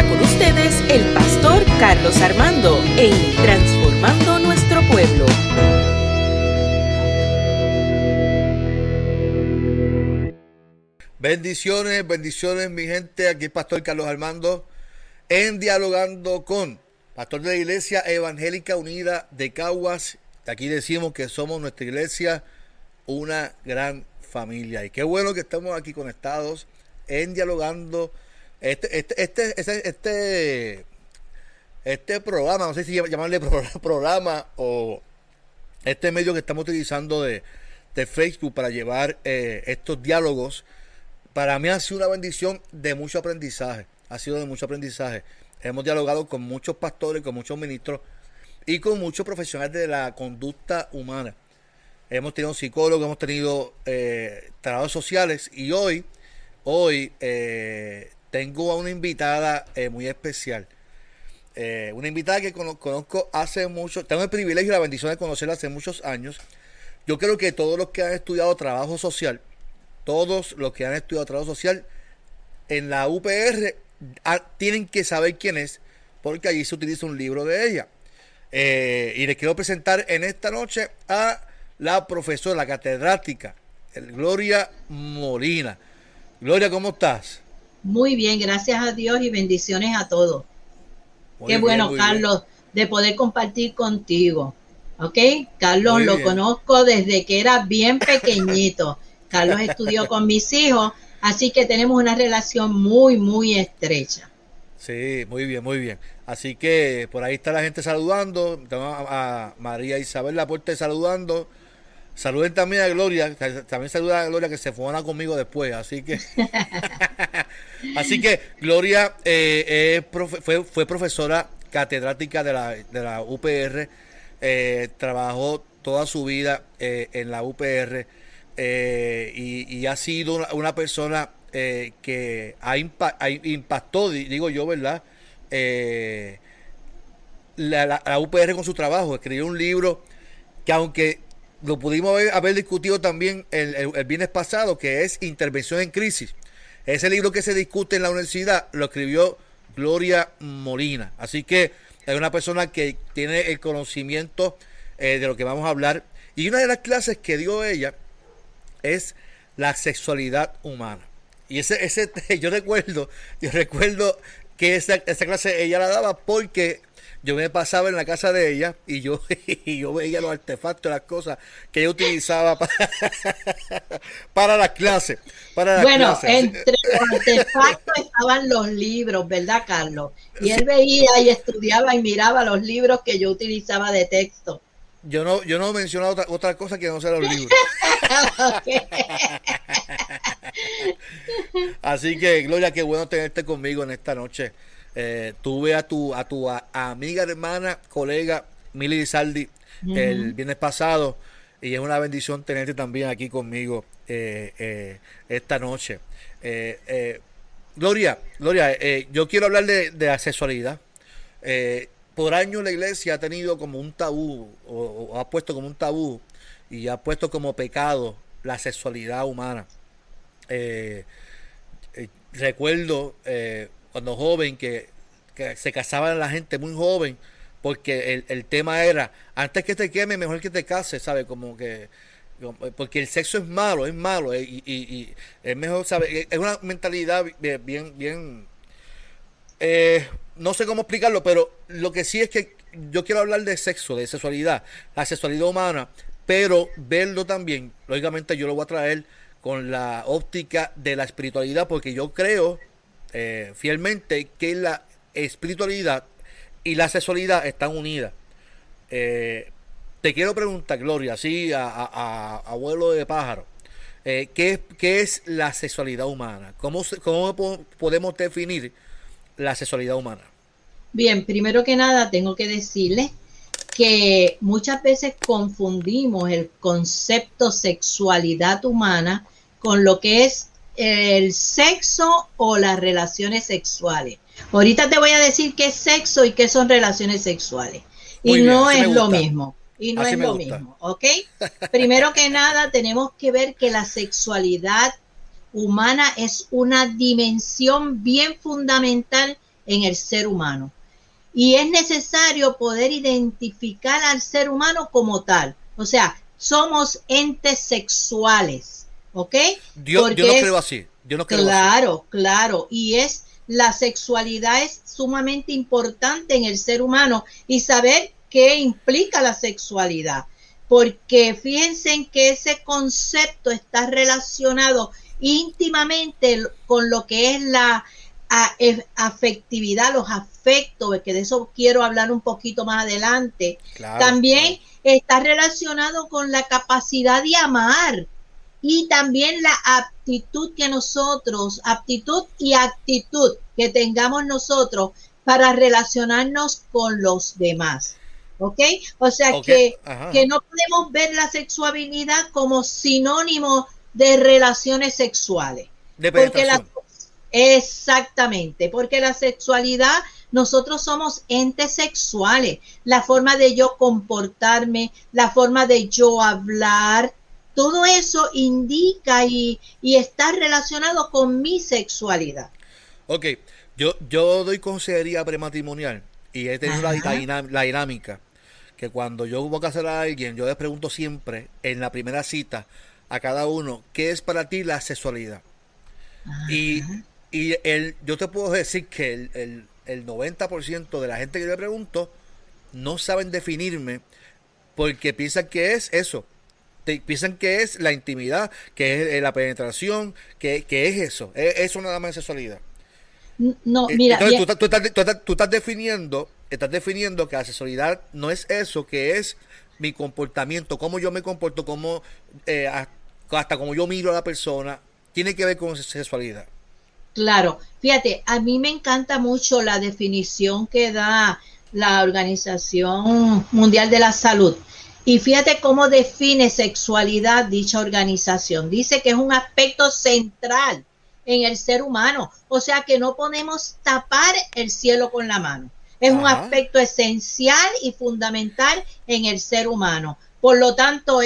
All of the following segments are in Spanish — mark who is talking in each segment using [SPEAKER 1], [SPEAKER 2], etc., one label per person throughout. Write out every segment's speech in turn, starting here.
[SPEAKER 1] con ustedes el pastor Carlos Armando en Transformando Nuestro Pueblo.
[SPEAKER 2] Bendiciones, bendiciones mi gente, aquí el pastor Carlos Armando en dialogando con pastor de la Iglesia Evangélica Unida de Caguas. Aquí decimos que somos nuestra iglesia una gran familia y qué bueno que estamos aquí conectados en dialogando este, este, este, este, este, programa, no sé si llamarle programa o este medio que estamos utilizando de, Facebook para llevar eh, estos diálogos, para mí ha sido una bendición de mucho aprendizaje. Ha sido de mucho aprendizaje. Hemos dialogado con muchos pastores, con muchos ministros y con muchos profesionales de la conducta humana. Hemos tenido psicólogos, hemos tenido eh, trabajos sociales y hoy, hoy eh, tengo a una invitada eh, muy especial. Eh, una invitada que conozco hace mucho, tengo el privilegio y la bendición de conocerla hace muchos años. Yo creo que todos los que han estudiado trabajo social, todos los que han estudiado trabajo social en la UPR ah, tienen que saber quién es, porque allí se utiliza un libro de ella. Eh, y les quiero presentar en esta noche a la profesora, la catedrática, Gloria Molina. Gloria, ¿cómo estás?
[SPEAKER 3] Muy bien, gracias a Dios y bendiciones a todos. Qué bueno, Carlos, de poder compartir contigo. ¿Ok? Carlos lo conozco desde que era bien pequeñito. Carlos estudió con mis hijos, así que tenemos una relación muy, muy estrecha.
[SPEAKER 2] Sí, muy bien, muy bien. Así que por ahí está la gente saludando. a María Isabel Laporte saludando. Saluden también a Gloria, también saluda a Gloria que se fueron conmigo después, así que así que Gloria eh, fue, fue, profesora catedrática de la, de la UPR, eh, trabajó toda su vida eh, en la UPR y, ha sido una, persona que ha, impactó, digo yo, ¿verdad? La, la UPR con su trabajo, escribió un libro que aunque lo pudimos haber, discutido también el, viernes pasado, que es Intervención en Crisis. Ese libro que se discute en la universidad lo escribió Gloria Molina. Así que es una persona que tiene el conocimiento eh, de lo que vamos a hablar. Y una de las clases que dio ella es la sexualidad humana. Y ese, ese yo recuerdo, yo recuerdo que esa, esa clase ella la daba porque yo me pasaba en la casa de ella y yo, y yo veía los artefactos, las cosas que ella utilizaba para, para las clases. Para
[SPEAKER 3] bueno, entre los artefactos estaban los libros, ¿verdad, Carlos? Y él veía y estudiaba y miraba los libros que yo utilizaba de texto.
[SPEAKER 2] Yo no, yo no he mencionado otra, otra cosa que no sean los libros. Así que, Gloria, qué bueno tenerte conmigo en esta noche. Eh, tuve a tu, a tu amiga, hermana, colega Mili Saldi el viernes pasado y es una bendición tenerte también aquí conmigo eh, eh, esta noche. Gloria, Gloria, yo quiero hablar de, la sexualidad. por años la iglesia ha tenido como un tabú, o, ha puesto como un tabú, y ha puesto como pecado la sexualidad humana. recuerdo cuando joven, que, se casaban la gente muy joven, porque el, tema era, antes que te queme, mejor que te cases, ¿sabes? Como que, porque el sexo es malo, es malo, eh, y, es mejor, ¿sabes? Es una mentalidad bien, bien, eh, no sé cómo explicarlo, pero lo que sí es que yo quiero hablar de sexo, de sexualidad, la sexualidad humana, pero verlo también, lógicamente yo lo voy a traer con la óptica de la espiritualidad, porque yo creo eh, fielmente que la espiritualidad y la sexualidad están unidas. Eh, te quiero preguntar, Gloria, así a, abuelo de pájaro, eh, ¿qué, es la sexualidad humana? ¿Cómo, ¿Cómo podemos definir la sexualidad humana?
[SPEAKER 3] Bien, primero que nada tengo que decirle que muchas veces confundimos el concepto sexualidad humana con lo que es el sexo o las relaciones sexuales. Ahorita te voy a decir qué es sexo y qué son relaciones sexuales. y no es lo mismo. Y no es lo mismo, ¿ok? Primero que nada, tenemos que ver que la sexualidad humana es una dimensión bien fundamental en el ser humano. Y es necesario poder identificar al ser humano como tal. O sea, somos entes sexuales. ¿Ok?
[SPEAKER 2] Dios, yo no creo así. Yo no creo
[SPEAKER 3] claro, claro. Y es la sexualidad es sumamente importante en el ser humano y saber qué implica la sexualidad. Porque fíjense que ese concepto está relacionado íntimamente con lo que es la e, afectividad, los afectos, que de eso quiero hablar un poquito más adelante. También está relacionado con la capacidad de amar y también la aptitud que nosotros, aptitud y actitud que tengamos nosotros para relacionarnos con los demás. ¿Ok? O sea que, que no podemos ver la sexualidad como sinónimo de relaciones sexuales. porque la, exactamente, porque la sexualidad, nosotros somos entes sexuales. La forma de yo comportarme, la forma de yo hablar, todo eso indica y, está relacionado con mi sexualidad.
[SPEAKER 2] Ok, yo, yo doy consejería prematrimonial y he tenido la, la, dinámica que cuando yo voy a casar a alguien, yo les pregunto siempre en la primera cita a cada uno, ¿qué es para ti la sexualidad? Y, y el, yo te puedo decir que el, el, el 90% de la gente que yo le pregunto no saben definirme porque piensan que es eso, piensan que es la intimidad, que es eh, la penetración, que, es eso, es eso nada más de sexualidad.
[SPEAKER 3] No, eh, mira.
[SPEAKER 2] Entonces, tú, estás, definiendo, estás definiendo que la sexualidad no es eso, que es mi comportamiento, cómo yo me comporto, cómo, eh, hasta cómo yo miro a la persona, tiene que ver con sexualidad.
[SPEAKER 3] Claro, fíjate, a mí me encanta mucho la definición que da la Organización Mundial de la Salud y fíjate cómo define sexualidad dicha organización. Dice que es un aspecto central en el ser humano. O sea que no podemos tapar el cielo con la mano. Es un aspecto esencial y fundamental en el ser humano. Por lo tanto,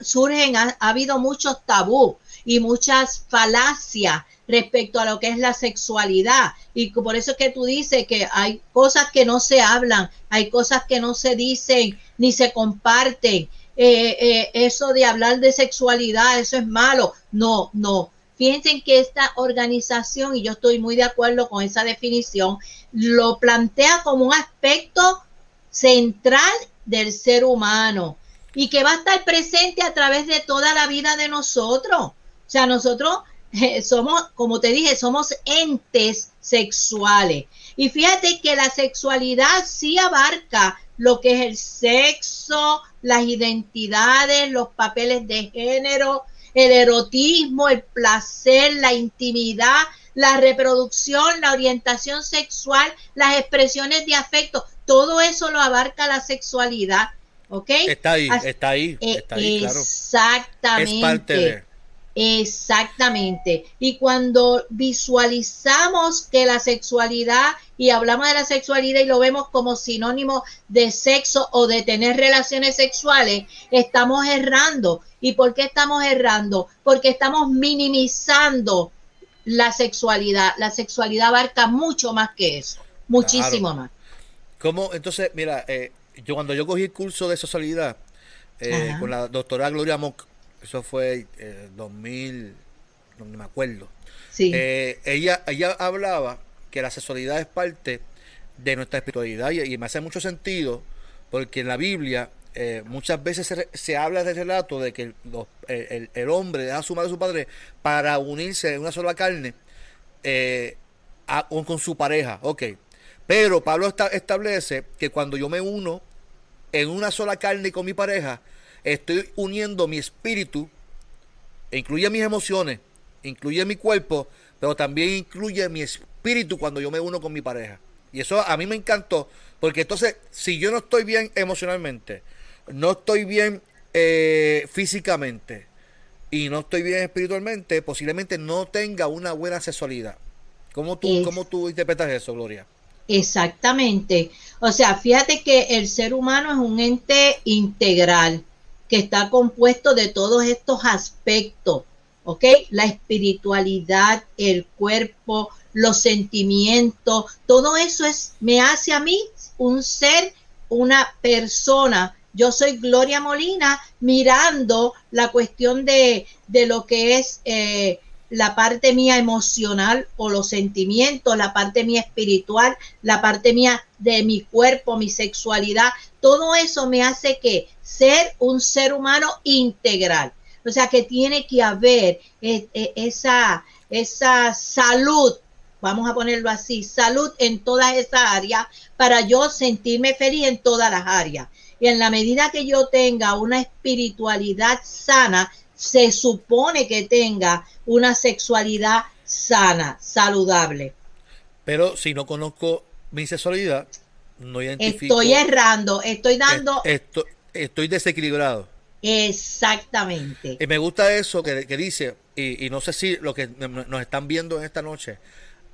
[SPEAKER 3] surgen, ha, ha habido muchos tabú y muchas falacias respecto a lo que es la sexualidad. Y por eso es que tú dices que hay cosas que no se hablan, hay cosas que no se dicen ni se comparten. Eh, eh, eso de hablar de sexualidad, eso es malo. No, no. Fíjense que esta organización, y yo estoy muy de acuerdo con esa definición, lo plantea como un aspecto central del ser humano y que va a estar presente a través de toda la vida de nosotros. O sea, nosotros somos, como te dije, somos entes sexuales. Y fíjate que la sexualidad sí abarca lo que es el sexo, las identidades, los papeles de género, el erotismo, el placer, la intimidad, la reproducción, la orientación sexual, las expresiones de afecto, todo eso lo abarca la sexualidad. ¿Ok?
[SPEAKER 2] Está ahí, está ahí, está ahí, claro.
[SPEAKER 3] Exactamente. Es parte de Exactamente. Y cuando visualizamos que la sexualidad y hablamos de la sexualidad y lo vemos como sinónimo de sexo o de tener relaciones sexuales, estamos errando. ¿Y por qué estamos errando? Porque estamos minimizando la sexualidad. La sexualidad abarca mucho más que eso, muchísimo más.
[SPEAKER 2] ¿Cómo? Entonces, mira, eh, yo cuando yo cogí el curso de sexualidad eh, con la doctora Gloria Mock, eso fue eh, 2000, no me acuerdo.
[SPEAKER 3] Sí.
[SPEAKER 2] Eh, ella, ella hablaba que la sexualidad es parte de nuestra espiritualidad y, me hace mucho sentido porque en la Biblia eh, muchas veces se, habla del relato de que el, hombre deja a su madre y su padre para unirse en una sola carne eh, con su pareja. Ok. Pero Pablo establece que cuando yo me uno en una sola carne con mi pareja, estoy uniendo mi espíritu, e incluye mis emociones, incluye mi cuerpo, pero también incluye mi espíritu cuando yo me uno con mi pareja. Y eso a mí me encantó, porque entonces, si yo no estoy bien emocionalmente, no estoy bien eh, físicamente y no estoy bien espiritualmente, posiblemente no tenga una buena sexualidad. ¿Cómo tú, ¿cómo tú interpretas eso, Gloria?
[SPEAKER 3] Exactamente. O sea, fíjate que el ser humano es un ente integral que está compuesto de todos estos aspectos, ¿ok? La espiritualidad, el cuerpo, los sentimientos, todo eso es, me hace a mí un ser, una persona. Yo soy Gloria Molina mirando la cuestión de, de lo que es eh, la parte mía emocional o los sentimientos, la parte mía espiritual, la parte mía de mi cuerpo, mi sexualidad, todo eso me hace que ser un ser humano integral. O sea que tiene que haber eh, eh, esa, esa salud, vamos a ponerlo así, salud en todas esas áreas para yo sentirme feliz en todas las áreas. Y en la medida que yo tenga una espiritualidad sana, se supone que tenga una sexualidad sana, saludable.
[SPEAKER 2] Pero si no conozco mi sexualidad, no
[SPEAKER 3] identifico. Estoy errando, estoy dando.
[SPEAKER 2] Estoy, estoy desequilibrado.
[SPEAKER 3] Exactamente.
[SPEAKER 2] Y me gusta eso que, dice, y, y, no sé si lo que nos están viendo en esta noche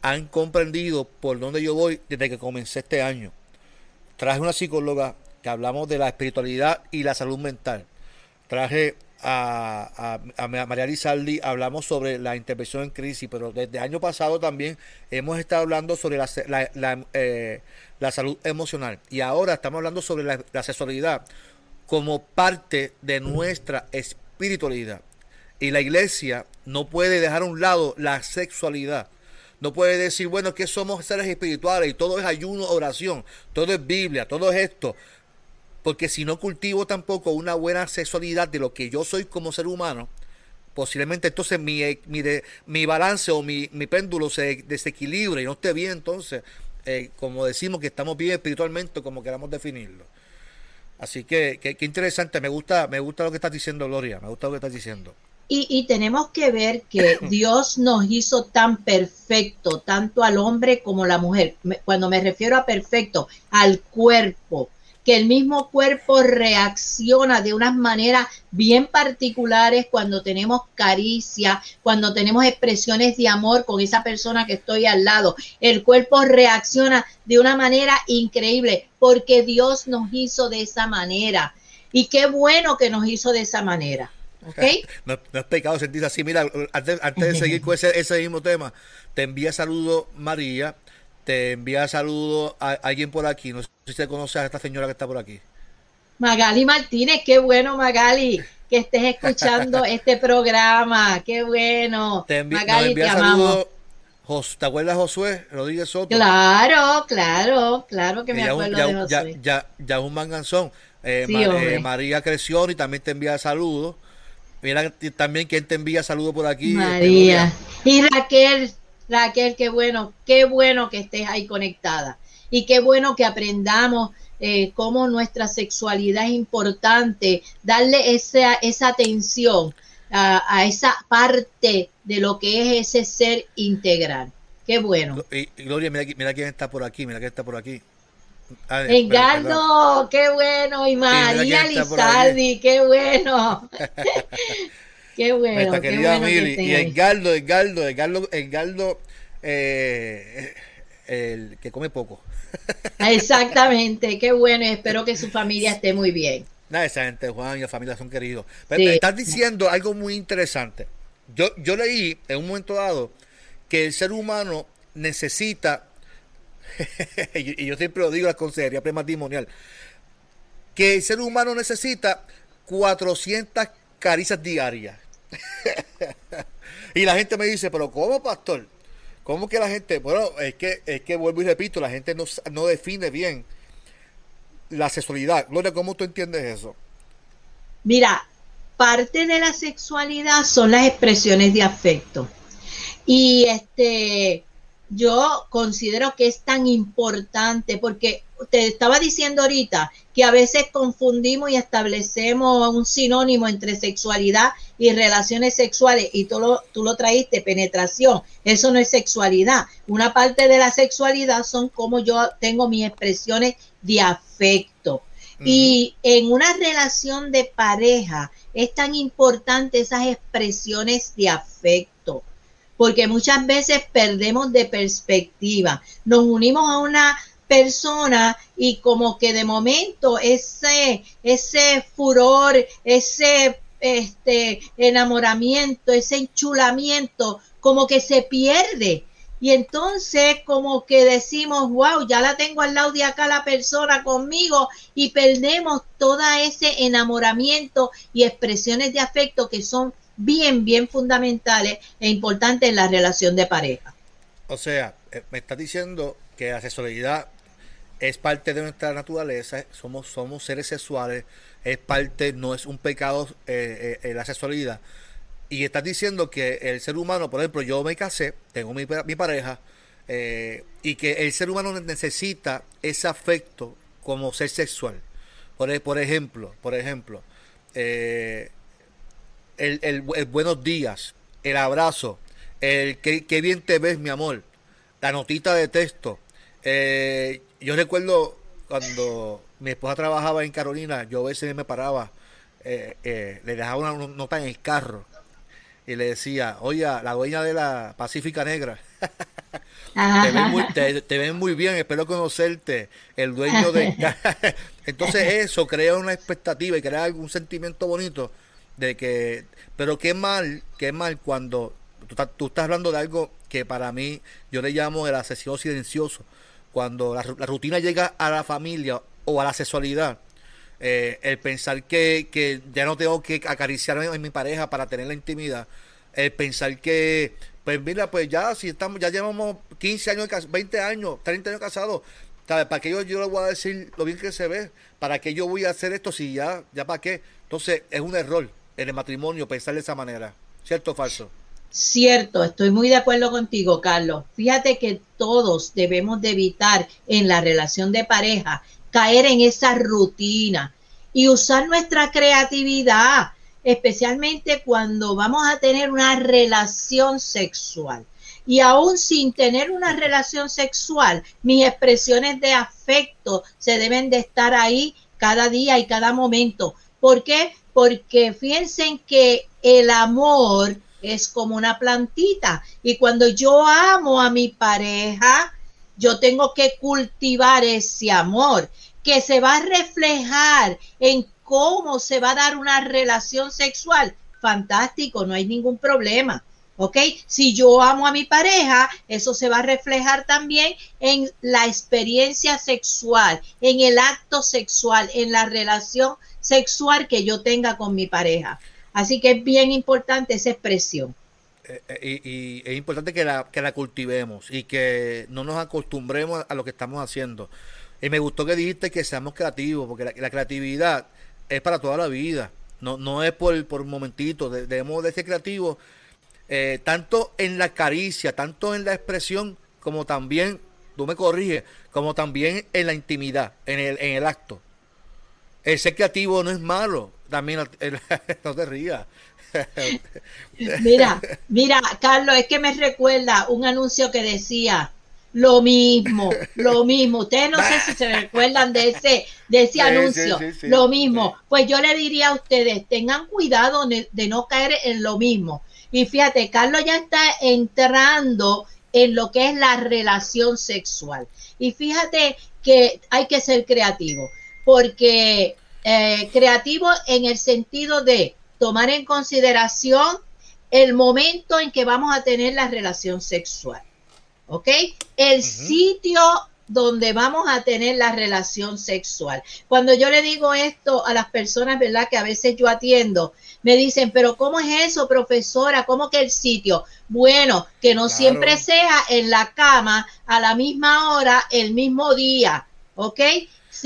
[SPEAKER 2] han comprendido por dónde yo voy desde que comencé este año. Traje una psicóloga que hablamos de la espiritualidad y la salud mental. Traje a, María Lizaldi hablamos sobre la intervención en crisis, pero desde el año pasado también hemos estado hablando sobre la, la, eh, salud emocional y ahora estamos hablando sobre la, la sexualidad como parte de nuestra espiritualidad. Y la iglesia no puede dejar a un lado la sexualidad. No puede decir, bueno, que somos seres espirituales y todo es ayuno, oración, todo es Biblia, todo es esto. Porque si no cultivo tampoco una buena sexualidad de lo que yo soy como ser humano, posiblemente entonces mi, mi, mi balance o mi, péndulo se desequilibre y no esté bien. Entonces, eh, como decimos que estamos bien espiritualmente, como queramos definirlo. Así que, qué interesante, me gusta, me gusta lo que estás diciendo, Gloria, me gusta lo que estás diciendo.
[SPEAKER 3] Y, y, tenemos que ver que Dios nos hizo tan perfecto, tanto al hombre como a la mujer. Cuando me refiero a perfecto, al cuerpo, que el mismo cuerpo reacciona de unas maneras bien particulares cuando tenemos caricia, cuando tenemos expresiones de amor con esa persona que estoy al lado. El cuerpo reacciona de una manera increíble porque Dios nos hizo de esa manera. Y qué bueno que nos hizo de esa manera.
[SPEAKER 2] No, es pecado sentirse así. Mira, antes, de seguir con ese, ese mismo tema, te envía saludo María te envía saludos a alguien por aquí. No sé si te conoces a esta señora que está por aquí.
[SPEAKER 3] Magali Martínez, qué bueno Magali, que estés escuchando este programa, qué bueno.
[SPEAKER 2] Te Magali, te amamos. ¿Te acuerdas Josué Rodríguez Soto?
[SPEAKER 3] Claro, claro, claro que me acuerdo de Josué.
[SPEAKER 2] Ya, ya, un manganzón. Eh, eh, María Creció y también te envía saludos. Mira también quién te envía saludos por aquí.
[SPEAKER 3] María. Y Raquel Raquel, qué bueno, qué bueno que estés ahí conectada. Y qué bueno que aprendamos eh, cómo nuestra sexualidad es importante, darle esa, esa atención a, esa parte de lo que es ese ser integral. Qué bueno.
[SPEAKER 2] Gloria, mira, quién está por aquí, mira quién está por aquí.
[SPEAKER 3] Engaldo, qué bueno. Y María Lizardi, qué bueno. Qué bueno. Nuestra querida
[SPEAKER 2] Mili. Y Edgardo, Edgardo, Edgardo, Edgardo, eh, el que come poco.
[SPEAKER 3] Exactamente, qué bueno. Y espero que su familia esté muy bien.
[SPEAKER 2] Nada, esa gente, Juan y la familia son queridos. Pero estás diciendo algo muy interesante. Yo, yo leí en un momento dado que el ser humano necesita, y yo siempre lo digo la consejería prematrimonial, que el ser humano necesita 400 caricias diarias. y la gente me dice, pero ¿cómo, pastor? ¿Cómo que la gente? Bueno, es que, es que vuelvo y repito, la gente no, no define bien la sexualidad. Gloria, ¿cómo tú entiendes eso?
[SPEAKER 3] Mira, parte de la sexualidad son las expresiones de afecto. Y este, yo considero que es tan importante porque te estaba diciendo ahorita que a veces confundimos y establecemos un sinónimo entre sexualidad y relaciones sexuales y tú lo, tú lo traíste, penetración. Eso no es sexualidad. Una parte de la sexualidad son como yo tengo mis expresiones de afecto. Y en una relación de pareja es tan importante esas expresiones de afecto porque muchas veces perdemos de perspectiva. Nos unimos a una persona y como que de momento ese, ese furor, ese este, enamoramiento, ese enchulamiento, como que se pierde. Y entonces como que decimos, wow, ya la tengo al lado de acá la persona conmigo y perdemos todo ese enamoramiento y expresiones de afecto que son bien, bien fundamentales e importantes en la relación de pareja.
[SPEAKER 2] O sea, eh, me estás diciendo que la sexualidad es parte de nuestra naturaleza, somos, somos seres sexuales, es parte, no es un pecado eh, eh, la sexualidad. Y estás diciendo que el ser humano, por ejemplo, yo me casé, tengo mi, mi pareja, y que el ser humano necesita ese afecto como ser sexual. Por, por ejemplo, por ejemplo, el, el, buenos días, el abrazo, el que, bien te ves, mi amor, la notita de texto. Eh, yo recuerdo cuando mi esposa trabajaba en Carolina, yo a veces me paraba, eh, eh, le dejaba una nota en el carro y le decía, oye, la dueña de la Pacífica Negra, te, ven muy, bien, espero conocerte, el dueño de... Entonces eso crea una expectativa y crea algún sentimiento bonito de que, pero qué mal, qué mal cuando tú, estás hablando de algo que para mí yo le llamo el asesino silencioso, cuando la, rutina llega a la familia o a la sexualidad, eh, el pensar que, que, ya no tengo que acariciarme en mi pareja para tener la intimidad, el pensar que, pues mira, pues ya si estamos, ya llevamos 15 años, 20 años, 30 años casados, ¿Para qué yo, yo le voy a decir lo bien que se ve? ¿Para qué yo voy a hacer esto si ya, ya para qué? Entonces es un error en el matrimonio pensar de esa manera. ¿Cierto o falso?
[SPEAKER 3] Cierto, estoy muy de acuerdo contigo, Carlos. Fíjate que todos debemos de evitar en la relación de pareja caer en esa rutina y usar nuestra creatividad, especialmente cuando vamos a tener una relación sexual. Y aún sin tener una relación sexual, mis expresiones de afecto se deben de estar ahí cada día y cada momento. ¿Por qué? Porque fíjense que el amor es como una plantita y cuando yo amo a mi pareja, yo tengo que cultivar ese amor que se va a reflejar en cómo se va a dar una relación sexual. Fantástico, no hay ningún problema. ¿Ok? Si yo amo a mi pareja, eso se va a reflejar también en la experiencia sexual, en el acto sexual, en la relación sexual que yo tenga con mi pareja. Así que es bien importante esa expresión.
[SPEAKER 2] Eh, eh, y, es importante que la, que la cultivemos y que no nos acostumbremos a lo que estamos haciendo. Y me gustó que dijiste que seamos creativos, porque la, creatividad es para toda la vida, no, no es por, por un momentito, debemos de ser creativos eh, tanto en la caricia, tanto en la expresión, como también, tú me corriges, como también en la intimidad, en el, en el acto. El ser creativo no es malo. También no te rías.
[SPEAKER 3] mira, mira, Carlos, es que me recuerda un anuncio que decía lo mismo, lo mismo. Ustedes no sé si se recuerdan de ese, de ese anuncio, lo mismo. Pues yo le diría a ustedes, tengan cuidado de no caer en lo mismo. Y fíjate, Carlos ya está entrando en lo que es la relación sexual. Y fíjate que hay que ser creativo porque eh, creativo en el sentido de tomar en consideración el momento en que vamos a tener la relación sexual. ¿Ok? El sitio donde vamos a tener la relación sexual. Cuando yo le digo esto a las personas, ¿verdad? Que a veces yo atiendo, me dicen, pero ¿cómo es eso, profesora? ¿Cómo que el sitio? Bueno, que no siempre sea en la cama a la misma hora, el mismo día, ¿ok?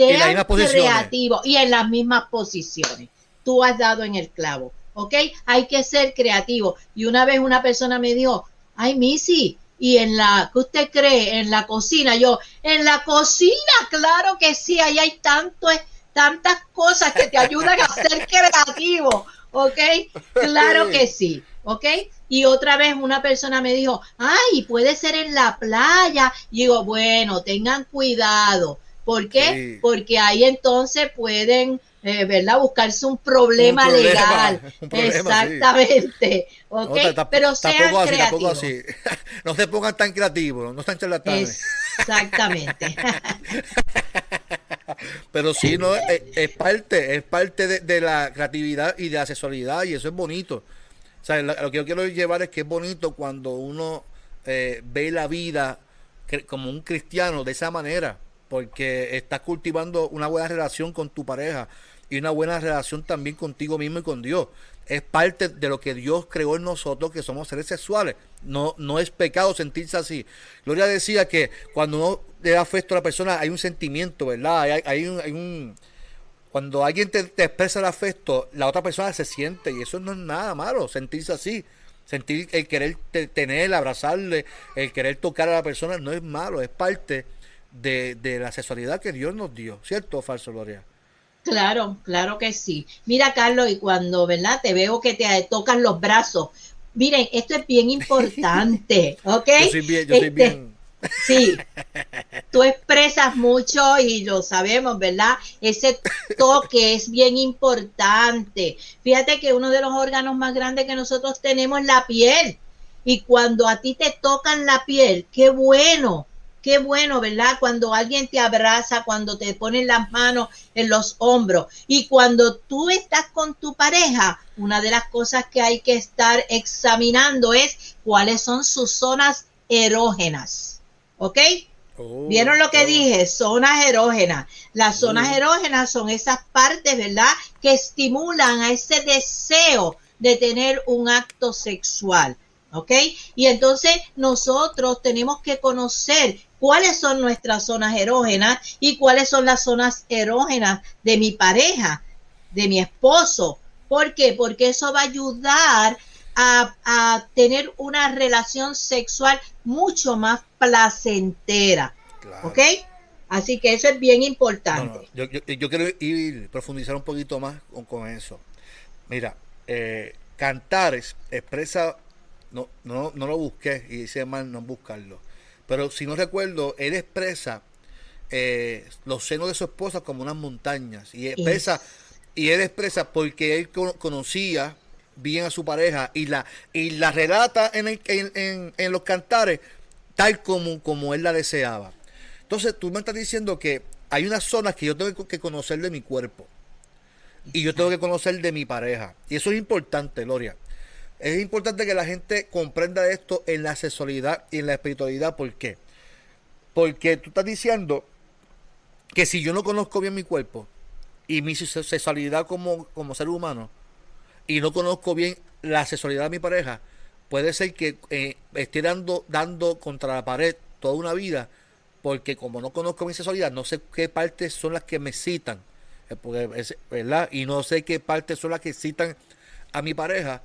[SPEAKER 3] Sean creativos y en las mismas posiciones. Tú has dado en el clavo, ¿ok? Hay que ser creativo. Y una vez una persona me dijo, ay, Missy, y en la, ¿qué usted cree? En la cocina. Yo, en la cocina, claro que sí, ahí hay tanto, tantas cosas que te ayudan a ser creativo, ¿ok? Claro que sí, ¿ok? Y otra vez una persona me dijo, ay, puede ser en la playa. Y digo, bueno, tengan cuidado ¿Por qué? Porque ahí entonces pueden, eh, ¿verdad? Buscarse un problema, legal. Exactamente. Pero sean creativos.
[SPEAKER 2] no se pongan tan creativos, no están charlatanes.
[SPEAKER 3] Exactamente.
[SPEAKER 2] Pero sí, no, es, parte, es parte de, la creatividad y de la sexualidad y eso es bonito. O sea, lo, que yo quiero llevar es que es bonito cuando uno eh, ve la vida como un cristiano de esa manera, porque estás cultivando una buena relación con tu pareja y una buena relación también contigo mismo y con Dios. Es parte de lo que Dios creó en nosotros, que somos seres sexuales. No, no es pecado sentirse así. Gloria decía que cuando uno le da afecto a la persona hay un sentimiento, ¿verdad? Hay, un, Cuando alguien te, te, expresa el afecto, la otra persona se siente y eso no es nada malo, sentirse así. Sentir el querer tener, abrazarle, el querer tocar a la persona no es malo, es parte de, de la sexualidad que Dios nos dio, ¿cierto o falso, Gloria?
[SPEAKER 3] Claro, claro que sí. Mira, Carlos, y cuando, ¿verdad? Te veo que te tocan los brazos. Miren, esto es bien importante, ¿ok?
[SPEAKER 2] Yo soy bien, yo soy este, bien.
[SPEAKER 3] Sí, tú expresas mucho y lo sabemos, ¿verdad? Ese toque es bien importante. Fíjate que uno de los órganos más grandes que nosotros tenemos es la piel. Y cuando a ti te tocan la piel, qué bueno, qué bueno, ¿verdad? Cuando alguien te abraza, cuando te ponen las manos en los hombros. Y cuando tú estás con tu pareja, una de las cosas que hay que estar examinando es cuáles son sus zonas erógenas ¿Ok? Oh, ¿Vieron lo que oh. dije? Zonas erógenas. Las zonas erógenas son esas partes, ¿verdad? Que estimulan a ese deseo de tener un acto sexual. ¿Ok? Y entonces nosotros tenemos que conocer cuáles son nuestras zonas erógenas y cuáles son las zonas erógenas de mi pareja, de mi esposo. ¿Por qué? Porque eso va a ayudar a, tener una relación sexual mucho más placentera. ¿Ok? Así que eso es bien importante.
[SPEAKER 2] Yo, quiero ir profundizar un poquito más con, eso. Mira, eh, Cantares expresa, no, no, no lo busqué y dice mal no buscarlo, pero si no recuerdo, él expresa eh, los senos de su esposa como unas montañas y expresa, y él expresa porque él conocía bien a su pareja y la, y la relata en, en, en, los cantares tal como, como él la deseaba. Entonces tú me estás diciendo que hay unas zonas que yo tengo que conocer de mi cuerpo y yo tengo que conocer de mi pareja. Y eso es importante, Gloria. Es importante que la gente comprenda esto en la sexualidad y en la espiritualidad. ¿Por qué? Porque tú estás diciendo que si yo no conozco bien mi cuerpo y mi sexualidad como, como ser humano, y no conozco bien la sexualidad de mi pareja, puede ser que eh, esté dando, dando contra la pared toda una vida, porque como no conozco mi sexualidad, no sé qué partes son las que me citan, eh, ¿verdad? Y no sé qué partes son las que citan a mi pareja,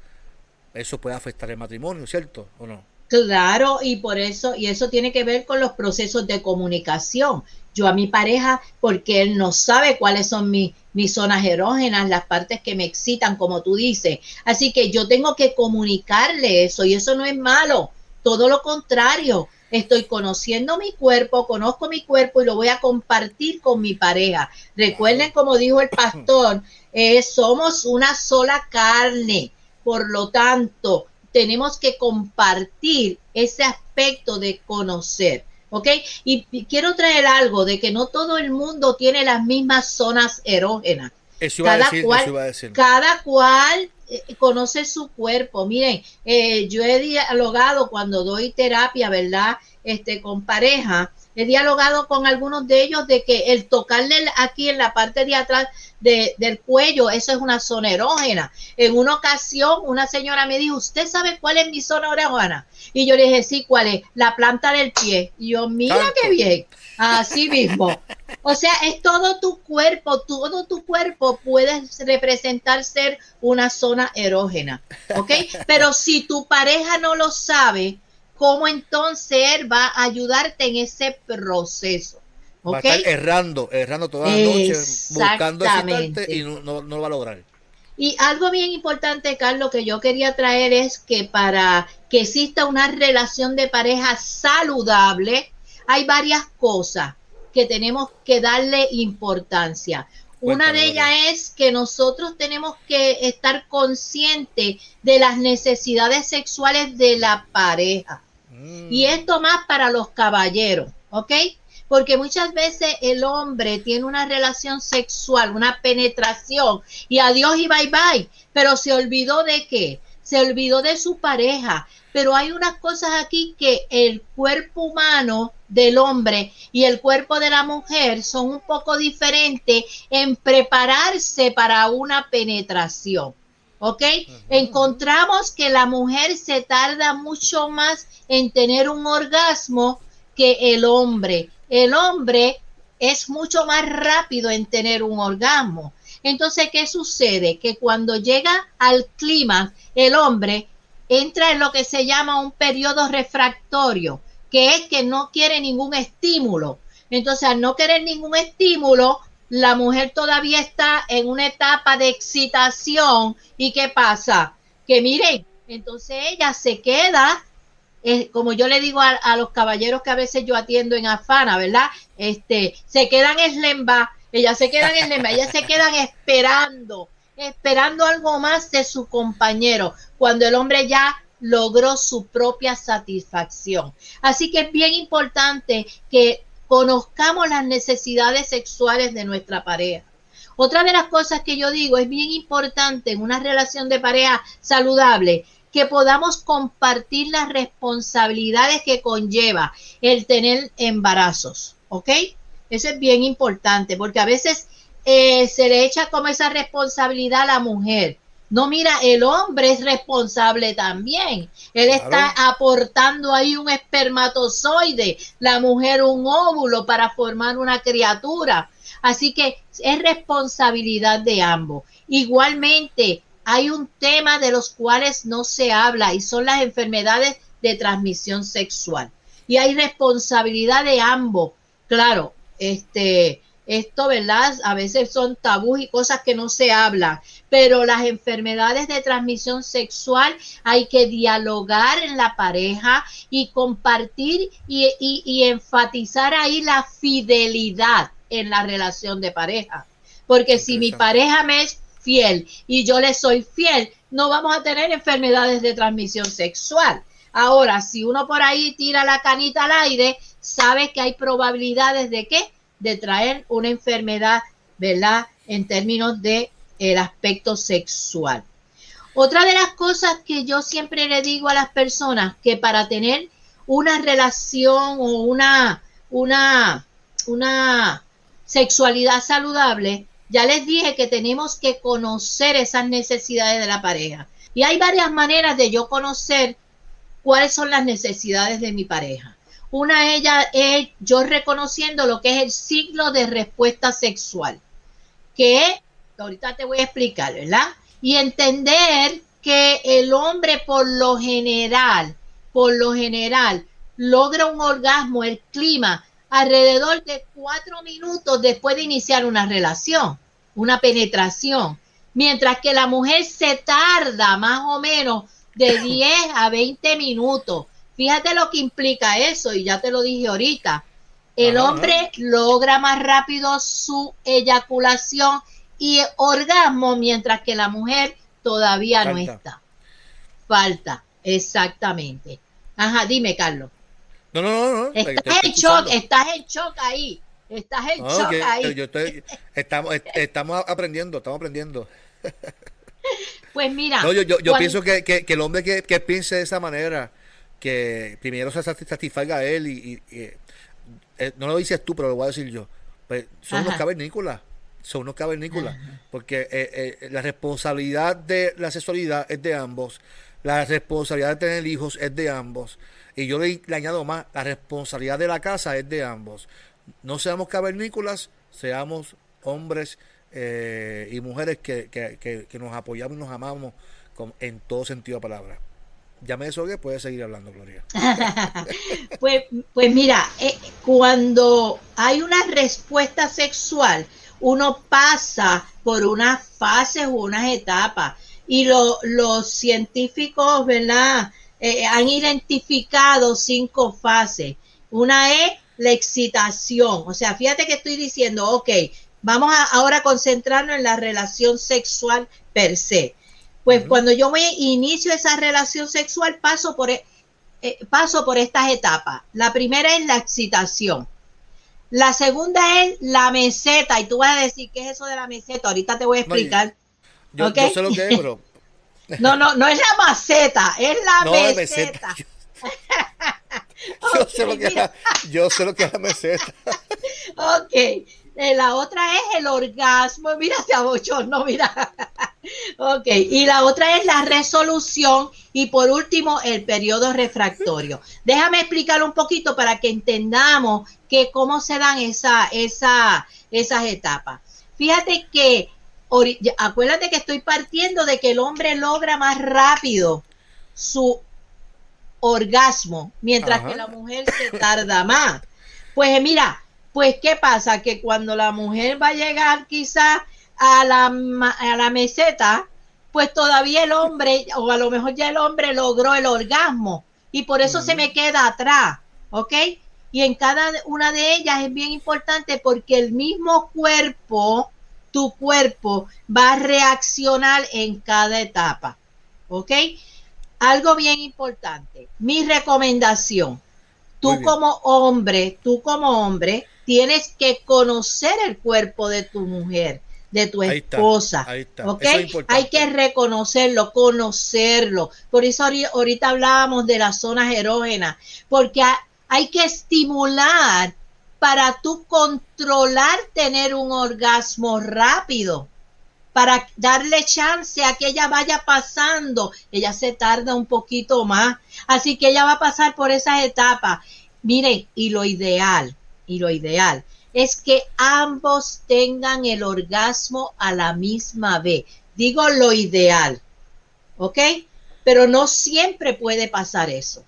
[SPEAKER 2] eso puede afectar el matrimonio, ¿cierto? ¿O no?
[SPEAKER 3] Claro, y por eso, y eso tiene que ver con los procesos de comunicación. Yo a mi pareja, porque él no sabe cuáles son mis, mis zonas erógenas, las partes que me excitan, como tú dices. Así que yo tengo que comunicarle eso, y eso no es malo, todo lo contrario. Estoy conociendo mi cuerpo, conozco mi cuerpo y lo voy a compartir con mi pareja. Recuerden, como dijo el pastor, eh, somos una sola carne. Por lo tanto, tenemos que compartir ese aspecto de conocer. ¿Ok? Y, quiero traer algo de que no todo el mundo tiene las mismas zonas erógenas. cada, cual, cada cual conoce su cuerpo. Miren, eh, yo he dialogado cuando doy terapia, ¿verdad? Este, con pareja he dialogado con algunos de ellos de que el tocarle aquí en la parte de atrás del cuello, eso es una zona erógena. En una ocasión, una señora me dijo, ¿usted sabe cuál es mi zona erógena? Y yo le dije, sí, ¿cuál es? La planta del pie. Y yo, mira qué bien. Así mismo. O sea, es todo tu cuerpo, todo tu cuerpo puede representar ser una zona erógena. ¿Ok? Pero si tu pareja no lo sabe, cómo entonces Él va a ayudarte en ese proceso.
[SPEAKER 2] Va a estar errando, errando toda la noche, buscando y no, no, lo va a lograr.
[SPEAKER 3] Y algo bien importante, Carlos, que yo quería traer es que para que exista una relación de pareja saludable, hay varias cosas que tenemos que darle importancia. Una de ellas es que nosotros tenemos que estar conscientes de las necesidades sexuales de la pareja. Y esto más para los caballeros, ¿ok? Porque muchas veces el hombre tiene una relación sexual, una penetración, y adiós y bye bye, pero se olvidó de qué? se olvidó de su pareja. Pero hay unas cosas aquí que el cuerpo humano del hombre y el cuerpo de la mujer son un poco diferentes en prepararse para una penetración. ¿Ok? Encontramos que la mujer se tarda mucho más en tener un orgasmo que el hombre. El hombre es mucho más rápido en tener un orgasmo. Entonces, ¿qué sucede? Que cuando llega al clima, el hombre entra en lo que se llama un periodo refractorio, que es que no quiere ningún estímulo. Entonces, al no querer ningún estímulo, la mujer todavía está en una etapa de excitación. ¿Y qué pasa? Que miren, entonces ella se queda, eh, como yo le digo a, los caballeros que a veces yo atiendo en Afana, ¿verdad? Este, se quedan en Lemba ellas se quedan el ellas se quedan esperando, esperando algo más de su compañero, cuando el hombre ya logró su propia satisfacción. Así que es bien importante que conozcamos las necesidades sexuales de nuestra pareja. Otra de las cosas que yo digo es bien importante en una relación de pareja saludable que podamos compartir las responsabilidades que conlleva el tener embarazos, ¿ok? Eso es bien importante porque a veces eh, se le echa como esa responsabilidad a la mujer. No, mira, el hombre es responsable también. Él está aportando ahí un espermatozoide, la mujer un óvulo para formar una criatura. Así que es responsabilidad de ambos. Igualmente, hay un tema de los cuales no se habla y son las enfermedades de transmisión sexual. Y hay responsabilidad de ambos. Claro, este, esto, ¿verdad? A veces son tabús y cosas que no se hablan, pero las enfermedades de transmisión sexual hay que dialogar en la pareja y compartir y, y enfatizar ahí la fidelidad en la relación de pareja. Porque si mi pareja me es fiel y yo le soy fiel, no vamos a tener enfermedades de transmisión sexual. Ahora, si uno por ahí tira la canita al aire, sabe que hay probabilidades de qué? De traer una enfermedad, ¿verdad? En términos de el aspecto sexual. Otra de las cosas que yo siempre le digo a las personas que para tener una relación o una, una, una sexualidad saludable, ya les dije que tenemos que conocer esas necesidades de la pareja. Y hay varias maneras de yo conocer cuáles son las necesidades de mi pareja. Una de ellas es yo reconociendo lo que es el ciclo de respuesta sexual, que ahorita te voy a explicar, ¿verdad? Y entender que el hombre por lo general, por lo general, logra un orgasmo, el clima, alrededor de cuatro minutos después de iniciar una relación, una penetración, mientras que la mujer se tarda más o menos de 10 a 20 minutos. Fíjate lo que implica eso, y ya te lo dije ahorita. El hombre logra más rápido su eyaculación y orgasmo, mientras que la mujer todavía no está. Falta, exactamente. Ajá, dime, Carlos.
[SPEAKER 2] No, no, no, no.
[SPEAKER 3] Estás en shock, estás en shock ahí. Estás en shock ahí.
[SPEAKER 2] Yo estoy, estamos, estamos aprendiendo, estamos aprendiendo.
[SPEAKER 3] Pues mira.
[SPEAKER 2] yo, pienso que, el hombre que, piense de esa manera, que primero se satisfaga a él y, eh, no lo dices tú, pero lo voy a decir yo. Pues son unos cavernícolas. Son unos cavernícolas. Porque eh, eh, la responsabilidad de la sexualidad es de ambos. La responsabilidad de tener hijos es de ambos. Y yo le, le añado más, la responsabilidad de la casa es de ambos. No seamos cavernícolas, seamos hombres y mujeres que, que, que, nos apoyamos y nos amamos con, en todo sentido de palabra. Ya me que puede seguir hablando, Gloria.
[SPEAKER 3] pues, pues mira, eh, cuando hay una respuesta sexual, uno pasa por unas fases o unas etapas. Y los científicos, ¿verdad? Eh, han identificado cinco fases. Una es la excitación. O sea, fíjate que estoy diciendo, ok, Vamos a ahora concentrarnos en la relación sexual per se. Pues cuando yo me inicio esa relación sexual paso por, e, eh, paso por estas etapas. La primera es la excitación. La segunda es la meseta. Y tú vas a decir, ¿qué es eso de la meseta? Ahorita te voy a explicar.
[SPEAKER 2] yo, sé lo que es, pero
[SPEAKER 3] No, no, no es la maceta, es la meseta.
[SPEAKER 2] Yo, sé lo que es yo sé lo que es la meseta.
[SPEAKER 3] ok. Eh, la otra es el orgasmo. Mira, se no mira. ok. Y la otra es la resolución. Y por último, el periodo refractorio. Déjame explicar un poquito para que entendamos que cómo se dan esa, esa, esas etapas. Fíjate que, acuérdate que estoy partiendo de que el hombre logra más rápido su orgasmo, mientras que la mujer se tarda más. Pues mira, pues ¿qué pasa? Que cuando la mujer va a llegar quizás a la, a la meseta, pues todavía el hombre, o a lo mejor ya el hombre logró el orgasmo y por eso se me queda atrás, ¿ok? Y en cada una de ellas es bien importante porque el mismo cuerpo, tu cuerpo, va a reaccionar en cada etapa, ¿ok? algo bien importante, mi recomendación, tú como hombre, tú como hombre, tienes que conocer el cuerpo de tu mujer, de tu esposa. Hay que reconocerlo, conocerlo. Por eso ahorita hablábamos de las zonas erógenas, porque hay que estimular para tú controlar tener un orgasmo rápido para darle chance a que ella vaya pasando. Ella se tarda un poquito más, así que ella va a pasar por esas etapas. Miren, y lo ideal, y lo ideal es que ambos tengan el orgasmo a la misma vez. Digo lo ideal, ¿ok? Pero no siempre puede pasar eso.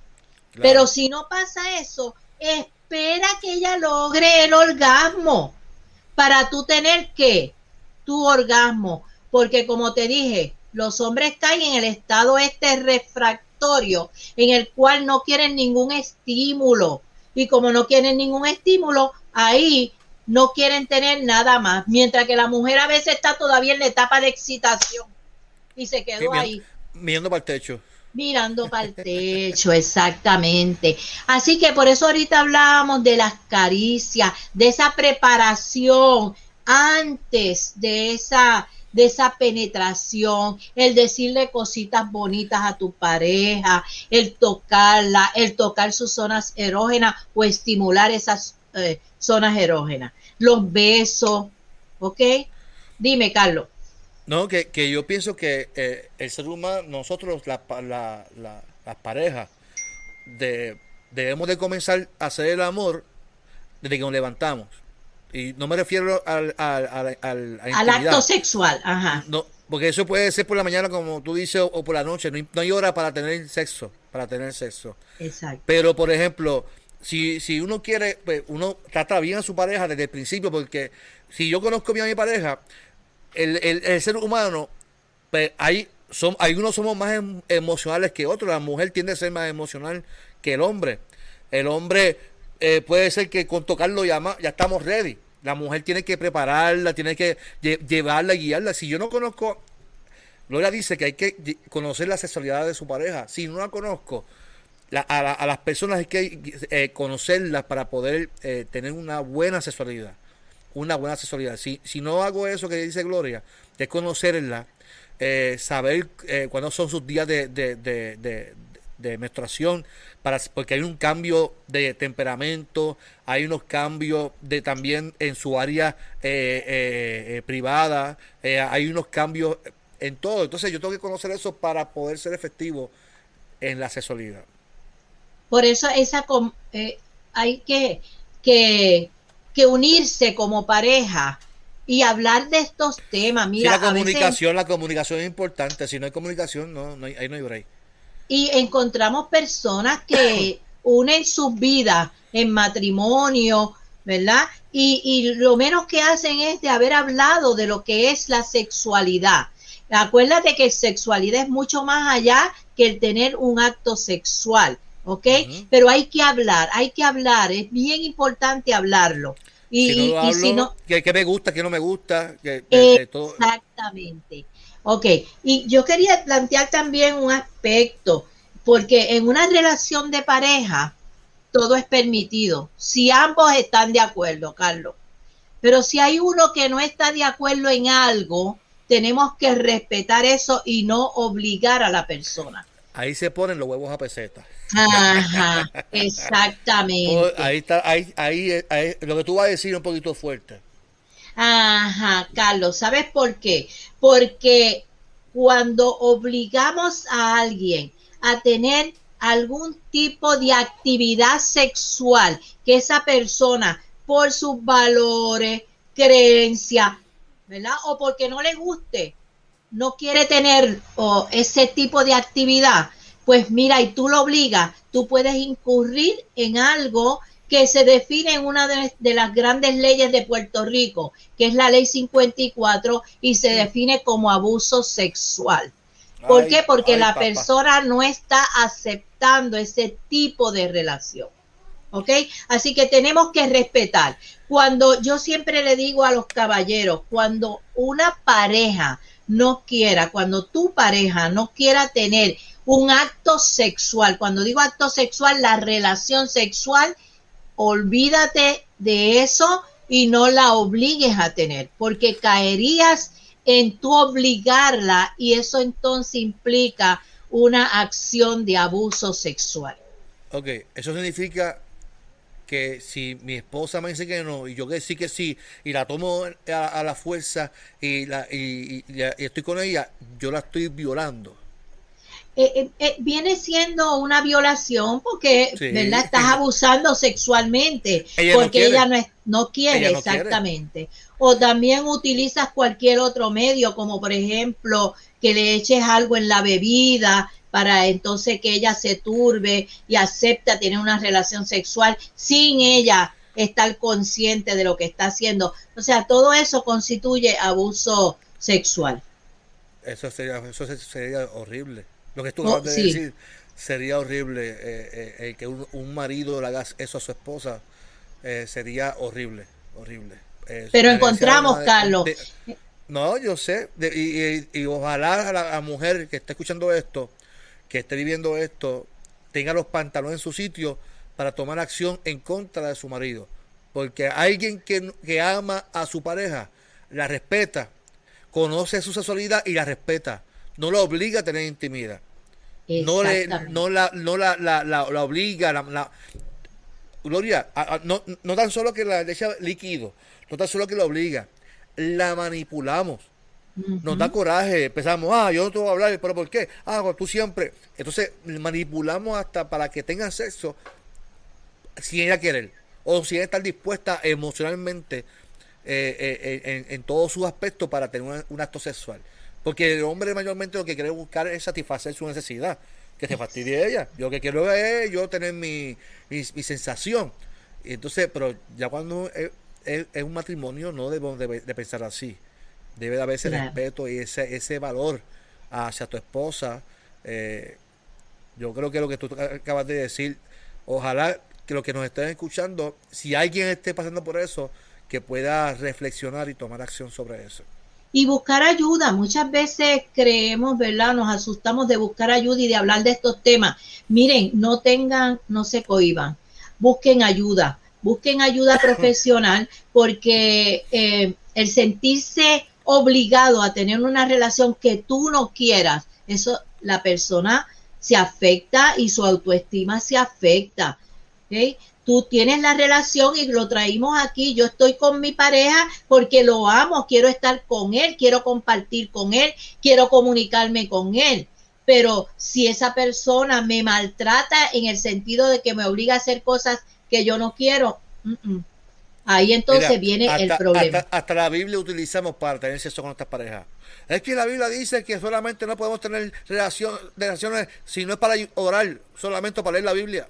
[SPEAKER 3] Pero si no pasa eso, espera que ella logre el orgasmo para tú tener que tu orgasmo, porque como te dije, los hombres caen en el estado este refractorio, en el cual no quieren ningún estímulo. Y como no quieren ningún estímulo, ahí no quieren tener nada más. Mientras que la mujer a veces está todavía en la etapa de excitación y se quedó ahí.
[SPEAKER 2] Mirando para el techo.
[SPEAKER 3] Mirando para el techo, exactamente. Así que por eso ahorita hablábamos de las caricias, de esa preparación, antes de esa de esa penetración, el decirle cositas bonitas a tu pareja, el tocarla, el tocar sus zonas erógenas o estimular esas eh, zonas erógenas. Los besos, ¿ok? Dime, Carlos.
[SPEAKER 2] No, que, yo pienso que eh, el ser humano, nosotros, la, las parejas, de, debemos de comenzar a hacer el amor desde que nos levantamos. Y no me refiero al, al,
[SPEAKER 3] al, acto sexual, ajá.
[SPEAKER 2] No, porque eso puede ser por la mañana, como tú dices, o, por la noche. No hay, hora para tener sexo, para tener sexo.
[SPEAKER 3] Exacto.
[SPEAKER 2] Pero, por ejemplo, si, si uno quiere, pues uno trata bien a su pareja desde el principio, porque si yo conozco bien a mi pareja, el, el, ser humano, pues hay, son, algunos somos más em, emocionales que otros. La mujer tiende a ser más emocional que el hombre. El hombre eh, puede ser que con tocarlo ya, ya estamos ready. La mujer tiene que prepararla, tiene que llevarla, guiarla. Si yo no conozco, Gloria dice que hay que conocer la sexualidad de su pareja. Si no la conozco, a, las personas hay que eh, conocerlas para poder eh, tener una buena sexualidad. Una buena sexualidad. Si, si no hago eso que dice Gloria, de conocerla, eh, saber cuándo son sus días de, de menstruación, para, porque hay un cambio de temperamento, hay unos cambios de también en su área eh, eh, eh, privada, hay unos cambios en todo. Entonces yo tengo que conocer eso para poder ser efectivo en la sexualidad.
[SPEAKER 3] Por eso esa hay que, que, que, unirse como pareja y hablar de estos temas. Mira,
[SPEAKER 2] la comunicación, la comunicación es importante. Si no hay comunicación, no, no hay, ahí no hay break
[SPEAKER 3] y encontramos personas que unen sus vidas en matrimonio, ¿verdad? Y, y, lo menos que hacen es de haber hablado de lo que es la sexualidad. Acuérdate que sexualidad es mucho más allá que el tener un acto sexual, ¿ok? Pero hay que hablar, hay que hablar, es bien importante hablarlo.
[SPEAKER 2] Y si no, que, me gusta, que no me gusta. Que,
[SPEAKER 3] exactamente. Ok, y yo quería plantear también un aspecto, porque en una relación de pareja todo es permitido, si ambos están de acuerdo, Carlos. Pero si hay uno que no está de acuerdo en algo, tenemos que respetar eso y no obligar a la persona.
[SPEAKER 2] Ahí se ponen los huevos a peseta.
[SPEAKER 3] Ajá, exactamente.
[SPEAKER 2] ahí está, ahí, ahí, lo que tú vas a decir un poquito fuerte.
[SPEAKER 3] Ajá, Carlos, ¿sabes por qué? Porque cuando obligamos a alguien a tener algún tipo de actividad sexual que esa persona por sus valores, creencias, ¿verdad? O porque no le guste, no quiere tener ese tipo de actividad, pues mira, y tú lo obligas, tú puedes incurrir en algo que se define en una de, las grandes leyes de Puerto Rico, que es la ley 54 y se define como abuso sexual. ¿Por qué? Porque la persona no está aceptando ese tipo de relación. ¿Ok? Así que tenemos que respetar. Cuando yo siempre le digo a los caballeros, cuando una pareja no quiera, cuando tu pareja no quiera tener un acto sexual, cuando digo acto sexual, la relación sexual, olvídate de eso y no la obligues a tener, porque caerías en tu obligarla y eso entonces implica una acción de abuso sexual.
[SPEAKER 2] Ok, eso significa que si mi esposa me dice que no y yo que sí que sí y la tomo a, la fuerza y, la, y, estoy con ella, yo la estoy violando.
[SPEAKER 3] Eh, eh, eh, viene siendo una violación porque ¿verdad? estás abusando sexualmente porque ella no, es, no quiere exactamente. O también utilizas cualquier otro medio como por ejemplo que le eches algo en la bebida para entonces que ella se turbe y acepta tener una relación sexual sin ella estar consciente de lo que está haciendo. O sea, todo eso constituye abuso sexual.
[SPEAKER 2] Eso sería, eso sería horrible. Lo que tú acabas de decir sería horrible. Eh, eh, que un, marido le haga eso a su esposa eh, sería horrible, horrible.
[SPEAKER 3] Pero encontramos, Carlos.
[SPEAKER 2] no, yo sé. y, ojalá la mujer que está escuchando esto que esté viviendo esto tenga los pantalones en su sitio para tomar acción en contra de su marido. Porque alguien que, que ama a su pareja, la respeta, conoce su sexualidad y la respeta. No la obliga a tener intimidad. No, le, no, la, no la, la, la, obliga. La, Gloria, no, no tan solo que la deja líquido, no tan solo que la obliga, la manipulamos nos da coraje, empezamos, ah, yo no te voy a hablar, pero ¿por qué? Ah, pues tú siempre. Entonces manipulamos hasta para que tengan sexo si ella quiere, o si ella está dispuesta emocionalmente eh, eh, en, todos sus aspectos para tener un, acto sexual. Porque el hombre mayormente lo que quiere buscar es satisfacer su necesidad, que se fastidie ella. Yo lo que quiero es yo tener mi, mi, sensación. Y entonces, pero ya cuando es, un matrimonio no debemos de pensar así. Debe de haber ese respeto y ese, ese valor hacia tu esposa. Eh, yo creo que lo que tú acabas de decir, ojalá que los que nos estén escuchando, si alguien esté pasando por eso, que pueda reflexionar y tomar acción sobre eso.
[SPEAKER 3] Y buscar ayuda. Muchas veces creemos, ¿verdad? Nos asustamos de buscar ayuda y de hablar de estos temas. Miren, no tengan, no se cohiban. Busquen ayuda. Busquen ayuda profesional porque eh, el sentirse obligado a tener una relación que tú no quieras, eso la persona se afecta y su autoestima se afecta. Tú tienes la relación y lo traímos aquí. Yo estoy con mi pareja porque lo amo, quiero estar con él, quiero compartir con él, quiero comunicarme con él. Pero si esa persona me maltrata en el sentido de que me obliga a hacer cosas que yo no quiero, Ahí entonces viene el problema.
[SPEAKER 2] Hasta, la Biblia utilizamos para tener sexo con nuestras parejas. Es que la Biblia dice que solamente no podemos tener relación, relaciones si no es para orar, solamente para leer la Biblia.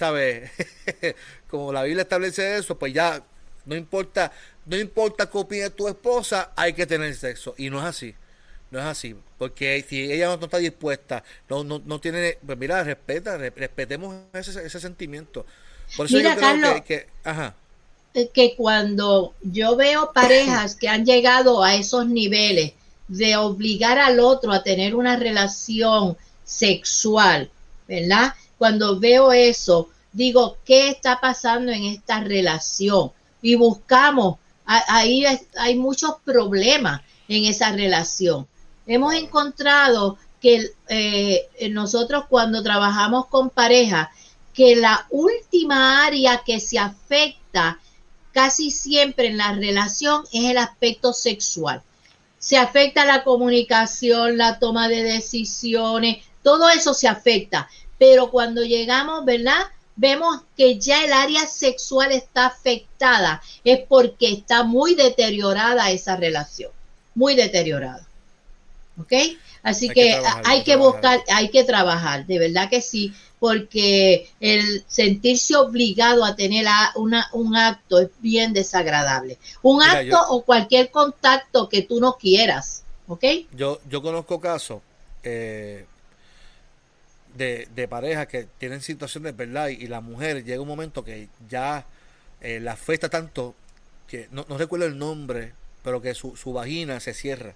[SPEAKER 2] ¿Sabes? Como la Biblia establece eso, pues ya no importa, no importa qué opine tu esposa, hay que tener sexo. Y no es así. No es así. Porque si ella no, está dispuesta, no, no, no tiene, pues mira, respeta, respetemos ese, ese sentimiento. Por eso yo creo que, ajá
[SPEAKER 3] que cuando yo veo parejas que han llegado a esos niveles de obligar al otro a tener una relación sexual, ¿verdad? Cuando veo eso, digo, ¿qué está pasando en esta relación? Y buscamos, ahí hay muchos problemas. en esa relación. Hemos encontrado que eh, nosotros cuando trabajamos con pareja, que la última área que se afecta casi siempre en la relación es el aspecto sexual. Se afecta la comunicación, la toma de decisiones, todo eso se afecta. Pero cuando llegamos, ¿verdad? Vemos que ya el área sexual está afectada, es porque está muy deteriorada esa relación, muy deteriorada. ¿Ok? Así que, hay que buscar, hay que trabajar, de verdad que sí porque el sentirse obligado a tener una, un acto es bien desagradable. Un acto o cualquier contacto que tú no quieras, ¿ok?
[SPEAKER 2] Yo, yo conozco casos eh, de, de parejas que tienen situaciones, ¿verdad? Y, la mujer llega un momento que ya eh, la afecta tanto que no, no recuerdo el nombre, pero que su, su vagina se cierra.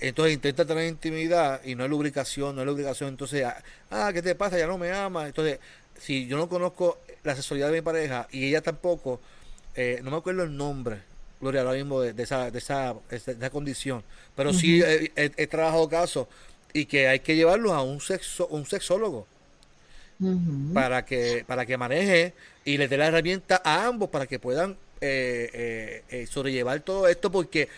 [SPEAKER 2] Entonces intenta tener intimidad y no hay lubricación, no hay lubricación. Entonces, ah, ah, ¿qué te pasa? Ya no me ama. Entonces, si yo no conozco la sexualidad de mi pareja y ella tampoco, eh, no me acuerdo el nombre, Gloria, ahora mismo de, esa, de, esa, esa condición. Pero sí he, trabajado casos y que hay que llevarlos a un sexo, un sexólogo. para que para que maneje y le dé la herramienta a ambos para que puedan eh, eh, sobrellevar todo esto porque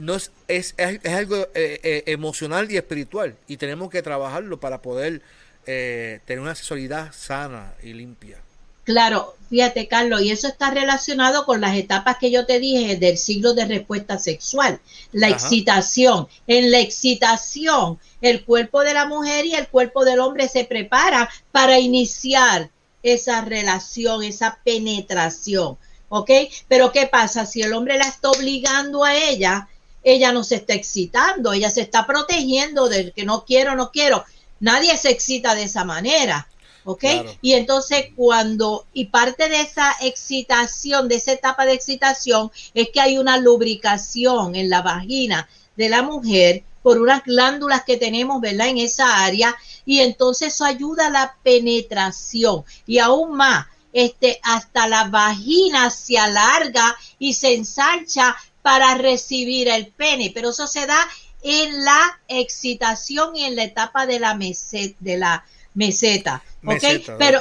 [SPEAKER 2] no es, es, es, algo eh, eh, emocional y espiritual y tenemos que trabajarlo para poder eh, tener una sexualidad sana y limpia.
[SPEAKER 3] Claro, fíjate Carlos, y eso está relacionado con las etapas que yo te dije del ciclo de respuesta sexual, la excitación. En la excitación, el cuerpo de la mujer y el cuerpo del hombre se prepara para iniciar esa relación, esa penetración. ¿Ok? Pero ¿qué pasa? Si el hombre la está obligando a ella, ella no se está excitando, ella se está protegiendo del que no quiero, no quiero. Nadie se excita de esa manera. ¿Ok? Y entonces cuando, y parte de esa excitación, de esa etapa de excitación, es que hay una lubricación en la vagina de la mujer por unas glándulas que tenemos, ¿verdad? En esa área, y entonces eso ayuda a la penetración. Y aún más, este, hasta la vagina se alarga y se ensancha para recibir el pene, pero eso se da en la excitación y en la etapa de la meseta, de la meseta, pero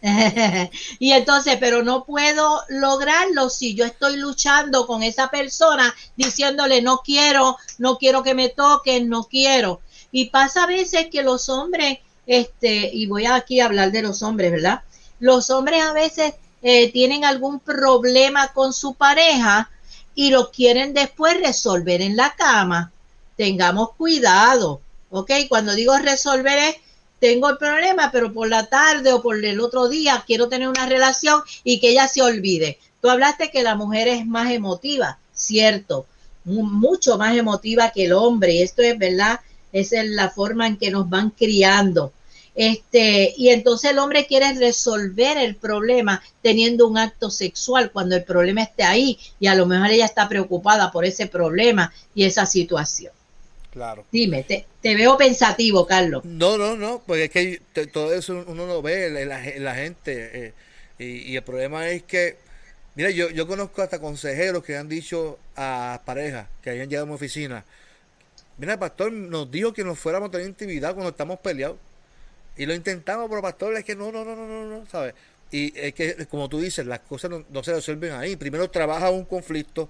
[SPEAKER 3] y entonces, pero no puedo lograrlo si yo estoy luchando con esa persona diciéndole no quiero, no quiero que me toquen, no quiero. Y pasa a veces que los hombres, este, y voy aquí a hablar de los hombres, ¿verdad? Los hombres a veces eh, tienen algún problema con su pareja y lo quieren después resolver en la cama. Tengamos cuidado, ¿ok? Cuando digo resolver es, tengo el problema, pero por la tarde o por el otro día quiero tener una relación y que ella se olvide. Tú hablaste que la mujer es más emotiva, cierto, mucho más emotiva que el hombre, y esto es verdad, esa es la forma en que nos van criando. Este, y entonces el hombre quiere resolver el problema teniendo un acto sexual cuando el problema esté ahí y a lo mejor ella está preocupada por ese problema y esa situación.
[SPEAKER 2] Claro.
[SPEAKER 3] Dime, te, veo pensativo, Carlos.
[SPEAKER 2] No, no, no, porque es que todo eso uno lo ve en la, gente eh, y, el problema es que, mira, yo, yo conozco hasta consejeros que han dicho a parejas que hayan llegado a mi oficina, mira, el pastor nos dijo que nos fuéramos a tener intimidad cuando estamos peleados. Y lo intentamos, pero pastor, es que no, no, no, no, no, no, ¿sabes? Y es que, como tú dices, las cosas no, se resuelven ahí. Primero trabaja un conflicto,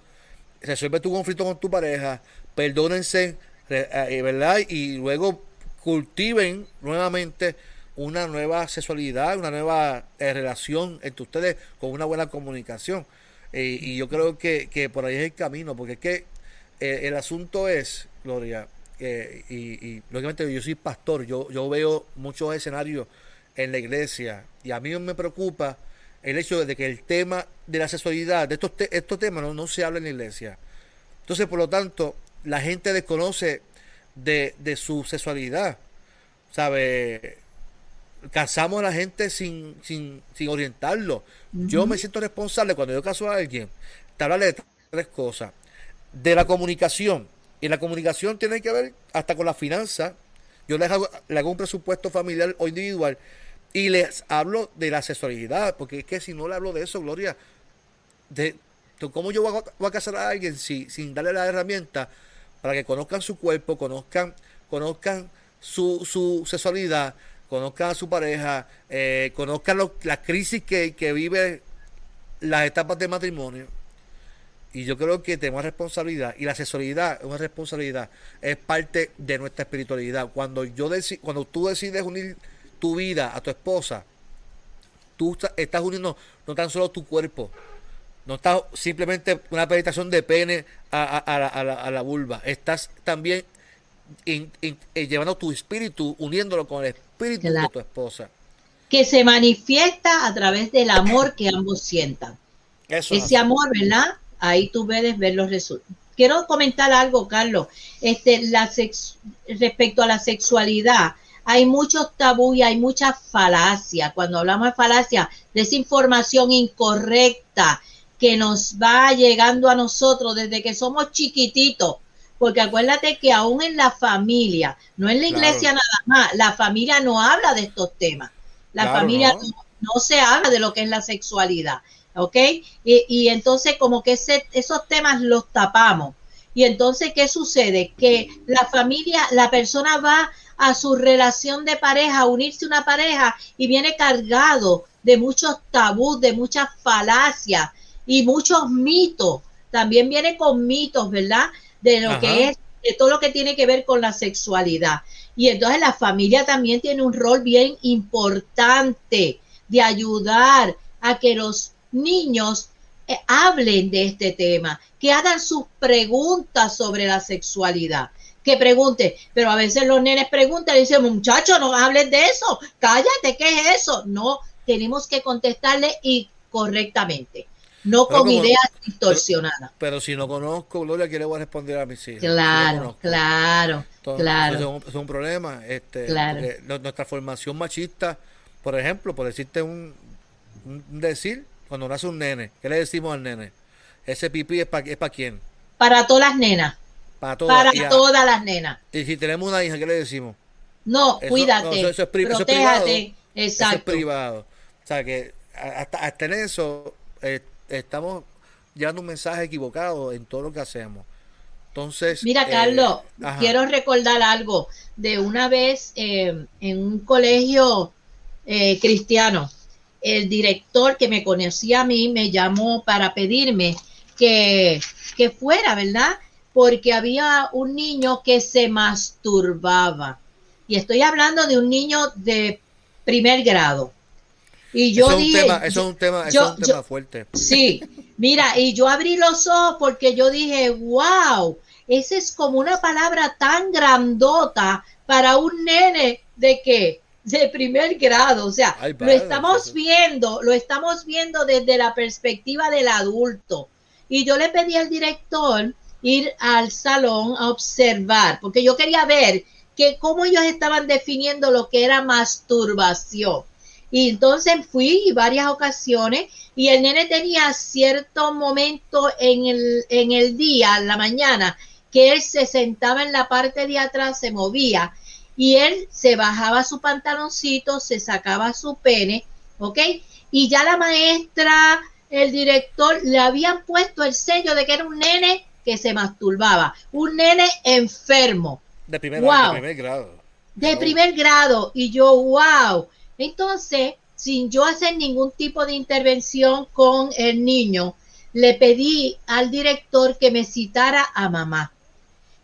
[SPEAKER 2] resuelve tu conflicto con tu pareja, perdónense, ¿verdad? Y luego cultiven nuevamente una nueva sexualidad, una nueva eh, relación entre ustedes con una buena comunicación. Eh, y yo creo que, que, por ahí es el camino, porque es que el asunto es, Gloria, eh, y, lógicamente yo soy pastor, yo, yo veo muchos escenarios en la iglesia y a mí me preocupa el hecho de que el tema de la sexualidad, de estos, estos temas no, se habla en la iglesia. Entonces, por lo tanto, la gente desconoce de, su sexualidad. ¿Sabe? Casamos a la gente sin, sin, sin orientarlo. Yo me siento responsable cuando yo caso a alguien, de hablarle de tres cosas. De la comunicación, y la comunicación tiene que ver hasta con la finanza. Yo les hago, le hago un presupuesto familiar o individual y les hablo de la sexualidad, porque es que si no le hablo de eso, Gloria, de, ¿cómo yo voy a, casar a alguien si, sin darle la herramienta para que conozcan su cuerpo, conozcan, conozcan su, su sexualidad, conozcan a su pareja, eh, conozcan la crisis que, que vive las etapas de matrimonio? Y yo creo que tenemos responsabilidad. Y la sexualidad es una responsabilidad. Es parte de nuestra espiritualidad. Cuando, yo cuando tú decides unir tu vida a tu esposa, tú estás uniendo no tan solo tu cuerpo, no estás simplemente una penetración de pene a, la, vulva, estás también eh, llevando tu espíritu, uniéndolo con el espíritu de tu esposa.
[SPEAKER 3] Que se manifiesta a través del amor que ambos sientan. Ese amor, ¿verdad? Ahí tú puedes ver los resultados. Quiero comentar algo, Carlos. Este, la respecto a la sexualidad, hay muchos tabú y hay mucha falacia. Cuando hablamos de falacia, desinformación incorrecta que nos va llegando a nosotros desde que somos chiquititos. Porque acuérdate que aún en la familia, no en la iglesia nada más, la familia no habla de estos temas. La familia no. se habla de lo que es la sexualidad. ¿Ok? Y, y entonces como que ese, esos temas los tapamos. Y entonces, ¿qué sucede? Que la familia, la persona va a su relación de pareja, unirse a una pareja y viene cargado de muchos tabús, de muchas falacias y muchos mitos. También viene con mitos, ¿verdad? De lo que es, de todo lo que tiene que ver con la sexualidad. Y entonces la familia también tiene un rol bien importante de ayudar a que los niños eh, hablen de este tema, que hagan sus preguntas sobre la sexualidad que pregunte, pero a veces los nenes preguntan y dicen, muchacho, no hables de eso, cállate, ¿qué es eso? No, tenemos que contestarle y correctamente, no con ideas distorsionadas.
[SPEAKER 2] Pero, si no conozco, Gloria, ¿qué le voy a responder a mis hijos?
[SPEAKER 3] Claro, claro, claro.
[SPEAKER 2] es, un, problema. Este, nuestra formación machista, por ejemplo, por decirte un, decir, cuando nace un nene, ¿qué le decimos al nene? Ese pipí es para es para quién?
[SPEAKER 3] Para todas las nenas. Para, todas, todas las nenas.
[SPEAKER 2] Y si tenemos una hija, ¿qué le decimos?
[SPEAKER 3] No, cuídate.
[SPEAKER 2] eso, es privado. Exacto. Eso es privado. O sea que hasta, hasta en eso eh, estamos llevando un mensaje equivocado en todo lo que hacemos. Entonces.
[SPEAKER 3] Mira, eh, Carlos, quiero recordar algo de una vez eh, en un colegio cristiano. El director que me conocía a mí me llamó para pedirme que, que fuera, ¿verdad? porque había un niño que se masturbaba. Y estoy hablando de un niño de primer grado. Y yo
[SPEAKER 2] eso
[SPEAKER 3] dije,
[SPEAKER 2] es un tema, eso es un tema, eso es un tema fuerte.
[SPEAKER 3] Sí, mira, y yo abrí los ojos porque yo dije, wow, esa es como una palabra tan grandota para un nene de qué? De primer grado. O sea, lo estamos viendo, lo estamos viendo desde la perspectiva del adulto. Y yo le pedí al director ir al salón a observar, porque yo quería ver que cómo ellos estaban definiendo lo que era masturbación. Y entonces fui varias ocasiones y el nene tenía cierto momento en el, en el día, en la mañana, que él se sentaba en la parte de atrás, se movía y él se bajaba su pantaloncito, se sacaba su pene, ¿ok? Y ya la maestra, el director, le habían puesto el sello de que era un nene que se masturbaba. Un nene enfermo.
[SPEAKER 2] De primer, grado.
[SPEAKER 3] De primer grado. Y yo, wow. Entonces, sin yo hacer ningún tipo de intervención con el niño, le pedí al director que me citara a mamá.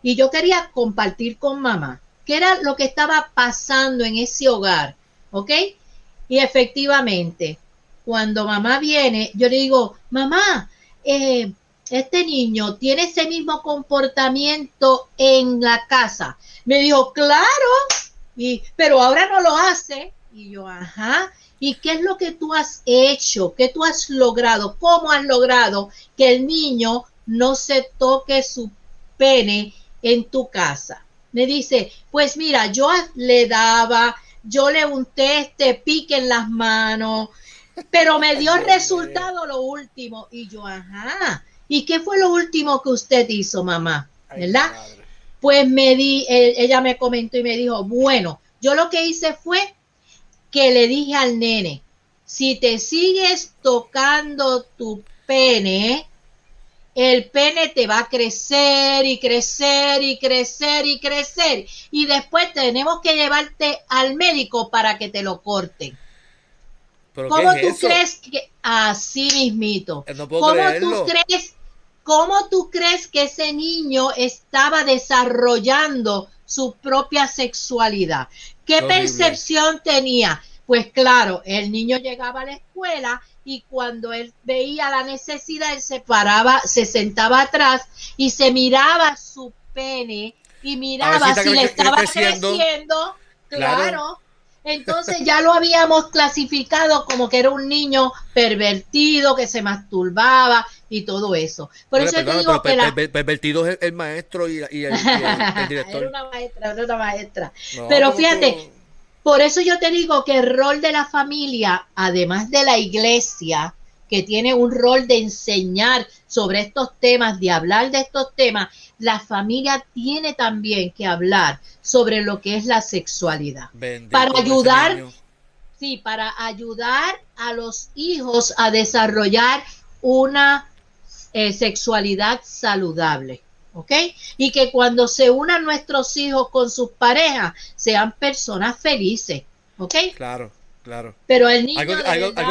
[SPEAKER 3] Y yo quería compartir con mamá qué era lo que estaba pasando en ese hogar. ¿Ok? Y efectivamente, cuando mamá viene, yo le digo, mamá, eh, este niño tiene ese mismo comportamiento en la casa. Me dijo, claro, y, pero ahora no lo hace. Y yo, ajá. ¿Y qué es lo que tú has hecho? ¿Qué tú has logrado? ¿Cómo has logrado que el niño no se toque su pene en tu casa? Me dice, pues mira, yo le daba, yo le unté este pique en las manos, pero me dio resultado lo último. Y yo, ajá. ¿Y qué fue lo último que usted hizo, mamá? ¿Verdad? Pues me di, ella me comentó y me dijo, bueno, yo lo que hice fue que le dije al nene, si te sigues tocando tu pene, el pene te va a crecer y crecer y crecer y crecer. Y después tenemos que llevarte al médico para que te lo corten. ¿Cómo tú crees que así mismito?
[SPEAKER 2] Eh, ¿Cómo
[SPEAKER 3] tú crees cómo tú crees que ese niño estaba desarrollando su propia sexualidad? ¿Qué percepción tenía? Pues claro, el niño llegaba a la escuela y cuando él veía la necesidad, él se paraba, se sentaba atrás y se miraba su pene y miraba si, le estaba creciendo. claro. Entonces ya lo habíamos clasificado como que era un niño pervertido, que se masturbaba y todo eso. Por eso te digo que la...
[SPEAKER 2] pervertido es el, maestro y, el, director.
[SPEAKER 3] era una maestra, era una maestra. pero fíjate, por eso yo te digo que el rol de la familia, además de la iglesia, que tiene un rol de enseñar sobre estos temas, de hablar de estos temas, la familia tiene también que hablar sobre lo que es la sexualidad. para ayudar, sí, para ayudar a los hijos a desarrollar una eh, sexualidad saludable. ¿ok? Y que cuando se unan nuestros hijos con sus parejas, sean personas felices, ¿ok?
[SPEAKER 2] Claro, claro.
[SPEAKER 3] Pero el niño...
[SPEAKER 2] Algo,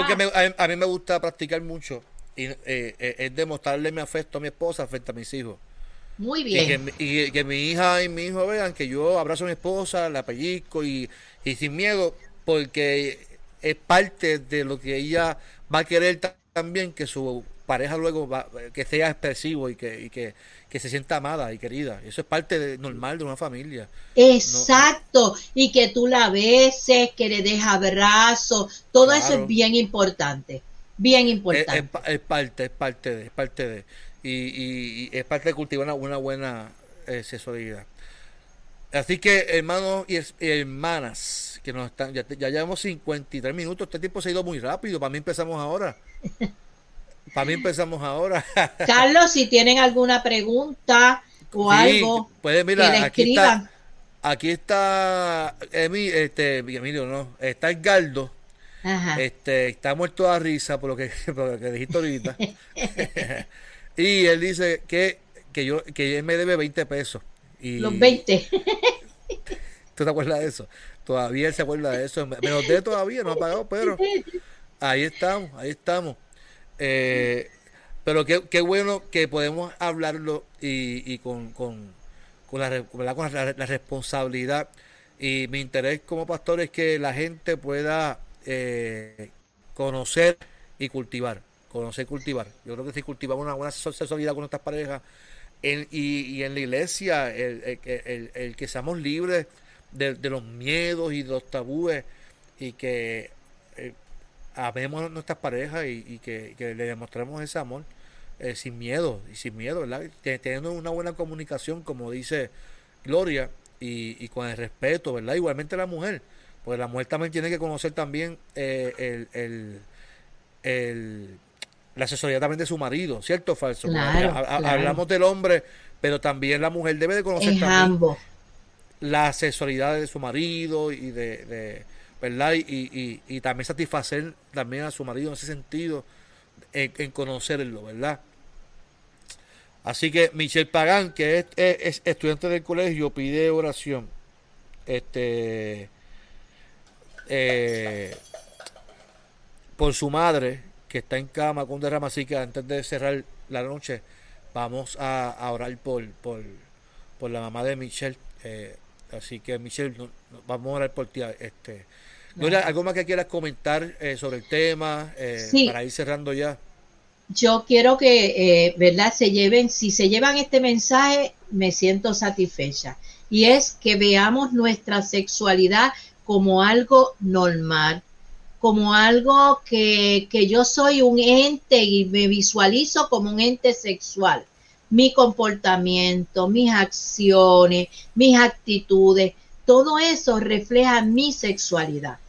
[SPEAKER 2] que a, mí me gusta practicar mucho y, eh, eh, es demostrarle mi afecto a mi esposa frente a mis hijos.
[SPEAKER 3] Muy bien.
[SPEAKER 2] Y que, mi hija y mi hijo vean que yo abrazo a mi esposa, la pellizco y, y sin miedo, porque es parte de lo que ella va a querer también que su pareja luego va, que sea expresivo y que, y que, que se sienta amada y querida. Eso es parte de, normal de una familia.
[SPEAKER 3] Exacto. Y que tú la beses, que le des abrazos. Todo eso es bien importante. Bien importante.
[SPEAKER 2] Es, parte, es parte de, es parte de. Y, y, es parte de cultivar una, una buena eh, sexualidad. Así que, hermanos y hermanas, que nos están, ya, ya llevamos 53 minutos. Este tiempo se ha ido muy rápido. Para mí empezamos ahora. Para mí empezamos ahora.
[SPEAKER 3] Carlos, si tienen alguna pregunta o algo,
[SPEAKER 2] pueden mirar, aquí está, aquí está este, Emilio, no, está Edgardo. Este, está muerto a risa por lo que, por lo que dijiste ahorita. y él dice que, que yo que él me debe 20 pesos. Y,
[SPEAKER 3] Los 20.
[SPEAKER 2] ¿Tú te acuerdas de eso? Todavía él se acuerda de eso. Me los dé todavía, no ha pagado, pero ahí estamos, ahí estamos. Eh, pero qué, qué, bueno que podemos hablarlo y, y con, con, con, la, con la, responsabilidad. Y mi interés como pastor es que la gente pueda eh, conocer y cultivar. Conocer y cultivar. Yo creo que si cultivamos una buena sexualidad con nuestras parejas y, y, en la iglesia, el, el, el, que seamos libres de, de, los miedos y de los tabúes y que amemos a nuestras parejas y, que, le demostremos ese amor eh, sin miedo y sin miedo, ¿verdad? Teniendo una buena comunicación, como dice Gloria, y, con el respeto, ¿verdad? Igualmente la mujer, porque la mujer también tiene que conocer también eh, el, el, la asesoría también de su marido, ¿cierto o falso? Hablamos del hombre, pero también la mujer debe de conocer también la asesoría de su marido y de ¿verdad? Y, y, también satisfacer también a su marido en ese sentido, en, conocerlo, ¿verdad? Así que Michelle Pagán, que es, estudiante del colegio, pide oración. Este eh, por su madre, que está en cama con derrama, así que antes de cerrar la noche, vamos a, orar por, por, por la mamá de Michelle. Eh, así que Michelle, vamos a orar por ti. Este, ¿algo más que quieras comentar eh, sobre el tema eh, para ir cerrando ya?
[SPEAKER 3] Yo quiero que, eh, ¿verdad? Se lleven, si se llevan este mensaje, me siento satisfecha. Y es que veamos nuestra sexualidad como algo normal, como algo que, que yo soy un ente y me visualizo como un ente sexual. Mi comportamiento, mis acciones, mis actitudes, todo eso refleja mi sexualidad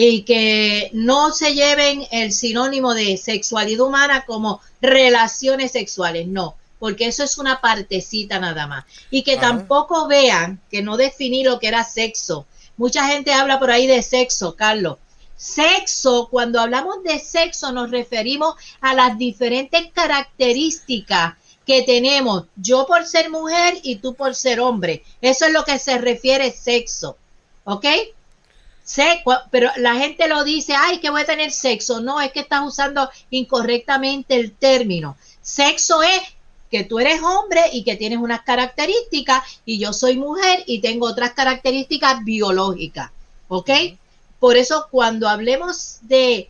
[SPEAKER 3] y que no se lleven el sinónimo de sexualidad humana como relaciones sexuales, no, porque eso es una partecita nada más. Y que tampoco vean que no definí lo que era sexo. Mucha gente habla por ahí de sexo, Carlos. Sexo, cuando hablamos de sexo nos referimos a las diferentes características que tenemos, yo por ser mujer y tú por ser hombre. Eso es lo que se refiere sexo. ¿Ok? Sé, pero la gente lo dice, ay, que voy a tener sexo. No, es que estás usando incorrectamente el término. Sexo es que tú eres hombre y que tienes unas características y yo soy mujer y tengo otras características biológicas. ¿Ok? Por eso cuando hablemos de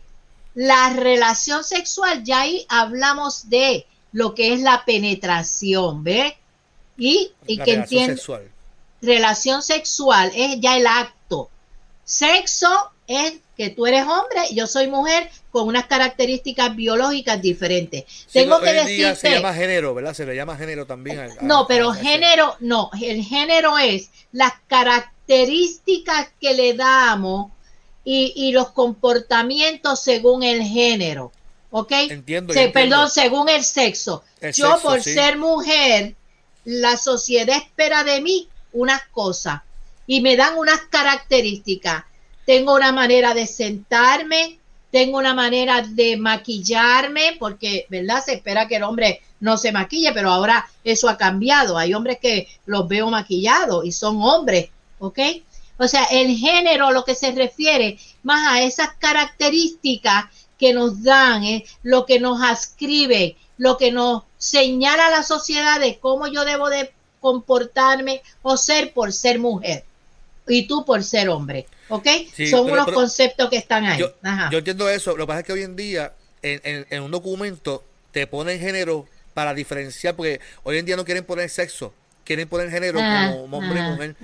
[SPEAKER 3] la relación sexual, ya ahí hablamos de lo que es la penetración, ¿ve? Y, y que entiende. Sexual. Relación sexual es ya el acto. Sexo es que tú eres hombre y yo soy mujer con unas características biológicas diferentes. Tengo que decir.
[SPEAKER 2] Se llama género, ¿verdad? Se le llama género también.
[SPEAKER 3] no, pero género, no. El género es las características que le damos y, y los comportamientos según el género. ¿Ok?
[SPEAKER 2] Entiendo.
[SPEAKER 3] Perdón, según el sexo. Yo, por ser mujer, la sociedad espera de mí unas cosas y me dan unas características. Tengo una manera de sentarme, tengo una manera de maquillarme, porque, ¿verdad? Se espera que el hombre no se maquille, pero ahora eso ha cambiado. Hay hombres que los veo maquillados y son hombres, ¿ok? O sea, el género, lo que se refiere más a esas características que nos dan, eh, lo que nos ascribe, lo que nos señala la sociedad de cómo yo debo de comportarme o ser por ser mujer y tú por ser hombre. ¿Ok? Son unos conceptos que están ahí.
[SPEAKER 2] Yo, entiendo eso. Lo que pasa es que hoy en día en, un documento te ponen género para diferenciar, porque hoy en día no quieren poner sexo, quieren poner género ah, como hombre y ah, mujer.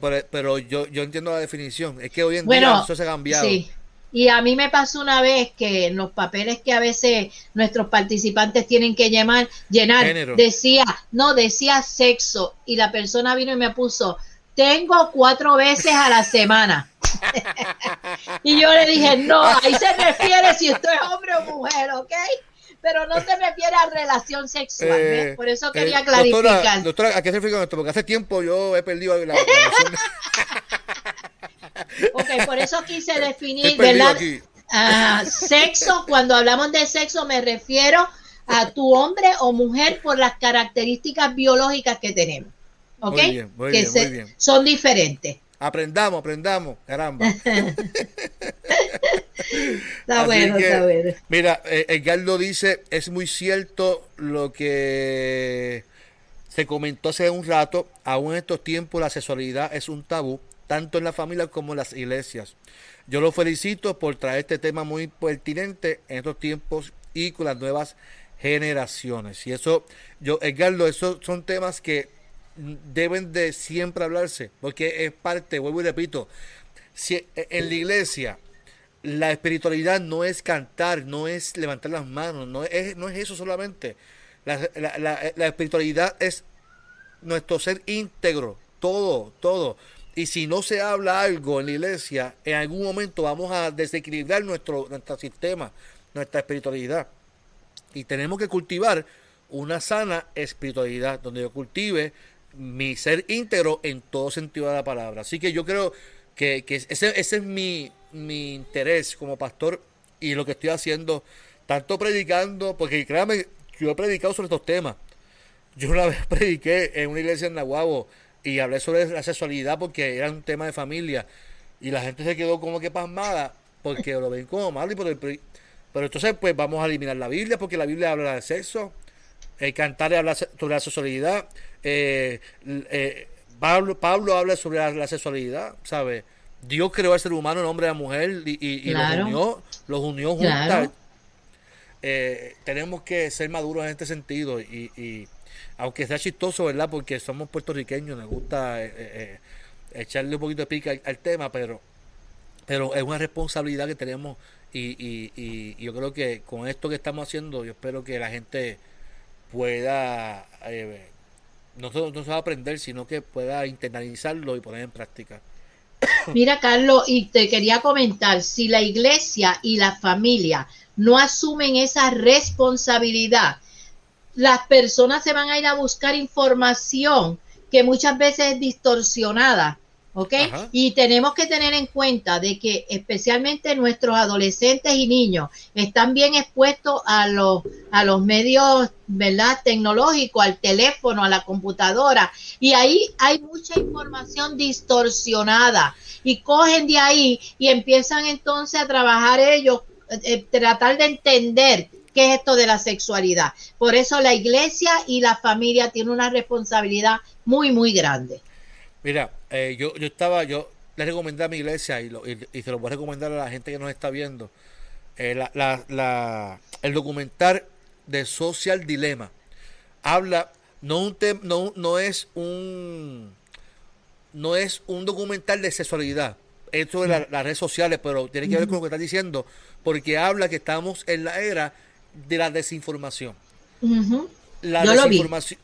[SPEAKER 2] Pues, eh, pero yo, yo entiendo la definición. Es que hoy en día eso se ha cambiado. Sí.
[SPEAKER 3] Y a mí me pasó una vez que en los papeles que a veces nuestros participantes tienen que llamar, llenar, decía, no, decía sexo. Y la persona vino y me puso, tengo cuatro veces a la semana. y yo le dije, no, ahí se refiere si usted es hombre o mujer, ¿ok? Pero no se refiere a relación sexual. Eh, Por eso quería eh, clarificar.
[SPEAKER 2] Doctora, ¿a qué se refiere esto? Porque hace tiempo yo he perdido la,
[SPEAKER 3] ok, por eso quise definir, ¿verdad? Ah, sexo, cuando hablamos de sexo me refiero a tu hombre o mujer por las características biológicas que tenemos. ¿Ok? Muy bien, muy que bien, Son diferentes.
[SPEAKER 2] Aprendamos, aprendamos, caramba. está
[SPEAKER 3] bueno, está bueno.
[SPEAKER 2] Mira, eh, Edgardo dice, es muy cierto lo que se comentó hace un rato, aún en estos tiempos la sexualidad es un tabú tanto en la familia como en las iglesias. Yo lo felicito por traer este tema muy pertinente en estos tiempos y con las nuevas generaciones. Y eso, yo, Edgardo, esos son temas que deben de siempre hablarse, porque es parte, vuelvo y repito, si en la iglesia la espiritualidad no es cantar, no es levantar las manos, no es, no es eso solamente. La, la espiritualidad es nuestro ser íntegro, todo, todo. Y si no se habla algo en la iglesia, en algún momento vamos a desequilibrar nuestro, nuestro sistema, nuestra espiritualidad. Y tenemos que cultivar una sana espiritualidad, donde yo cultive mi ser íntegro en todo sentido de la palabra. Así que yo creo que, ese, es mi, interés como pastor y lo que estoy haciendo, tanto predicando, porque créame, yo he predicado sobre estos temas. Yo una vez prediqué en una iglesia en Nahuabo y hablé sobre la sexualidad porque era un tema de familia y la gente se quedó como que pasmada porque lo ven como malo y por el, pero entonces pues vamos a eliminar la Biblia porque la Biblia habla de sexo el cantar habla sobre la sexualidad eh, eh, Pablo, Pablo habla sobre la, sexualidad ¿sabes? Dios creó al ser humano en hombre y a mujer y, los unió los unió juntos eh, tenemos que ser maduros en este sentido y aunque sea chistoso, ¿verdad? Porque somos puertorriqueños, nos gusta eh, echarle un poquito de pica al, tema, pero, pero es una responsabilidad que tenemos y, y, y, yo creo que con esto que estamos haciendo, yo espero que la gente pueda, no, se va a aprender, sino que pueda internalizarlo y poner en práctica.
[SPEAKER 3] Mira, Carlos, y te quería comentar, si la iglesia y la familia no asumen esa responsabilidad, las personas se van a ir a buscar información que muchas veces es distorsionada, ¿ok? Y tenemos que tener en cuenta de que especialmente nuestros adolescentes y niños están bien expuestos a los, a los medios, ¿verdad? Tecnológicos, al teléfono, a la computadora, y ahí hay mucha información distorsionada y cogen de ahí y empiezan entonces a trabajar ellos, eh, eh, tratar de entender qué es esto de la sexualidad. Por eso la iglesia y la familia tienen una responsabilidad muy, muy grande.
[SPEAKER 2] Mira, eh, yo, yo estaba, yo le recomendé a mi iglesia y, y, se lo voy a recomendar a la gente que nos está viendo, eh, la, la, el documental de Social Dilema. Habla, no, un no, no es un no es un documental de sexualidad. Esto de las redes sociales, pero tiene que ver con lo que está diciendo, porque habla que estamos en la era de la desinformación. La desinformación.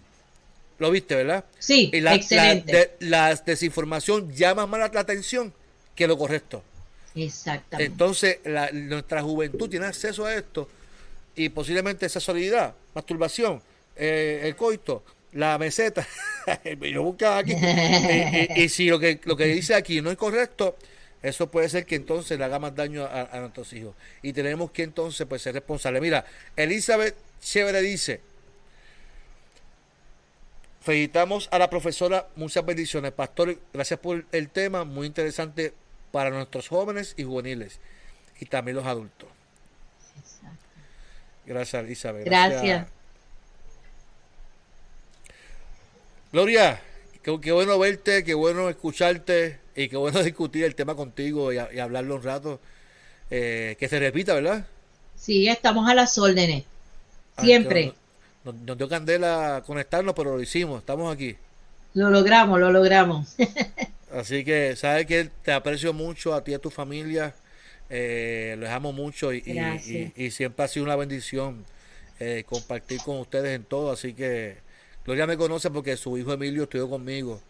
[SPEAKER 2] Lo viste, ¿verdad?
[SPEAKER 3] Sí, excelente.
[SPEAKER 2] La, desinformación llama más la atención que lo correcto.
[SPEAKER 3] Exactamente.
[SPEAKER 2] Entonces, nuestra juventud tiene acceso a esto y posiblemente esa sexualidad, masturbación, eh, el coito, la meseta. yo buscaba aquí. y, si lo que, lo que dice aquí no es correcto, eso puede ser que entonces le haga más daño a, a nuestros hijos. Y tenemos que entonces pues, ser responsables. Mira, Elizabeth Chévere dice, Felicitamos a la profesora, muchas bendiciones. Pastor, gracias por el tema, muy interesante para nuestros jóvenes y juveniles y también los adultos. Gracias, Isabel.
[SPEAKER 3] Gracias.
[SPEAKER 2] Gloria, qué, bueno verte, qué bueno escucharte y qué bueno discutir el tema contigo y, hablarlo un rato. Eh, que se repita, ¿verdad?
[SPEAKER 3] Sí, estamos a las órdenes. Siempre.
[SPEAKER 2] Nos, dio candela conectarnos, pero lo hicimos, estamos aquí.
[SPEAKER 3] Lo logramos, lo logramos.
[SPEAKER 2] Así que, sabes que te aprecio mucho a ti y a tu familia. Eh, los amo mucho y, y, siempre ha sido una bendición eh, compartir con ustedes en todo. Así que Gloria me conoce porque su hijo Emilio estudió conmigo.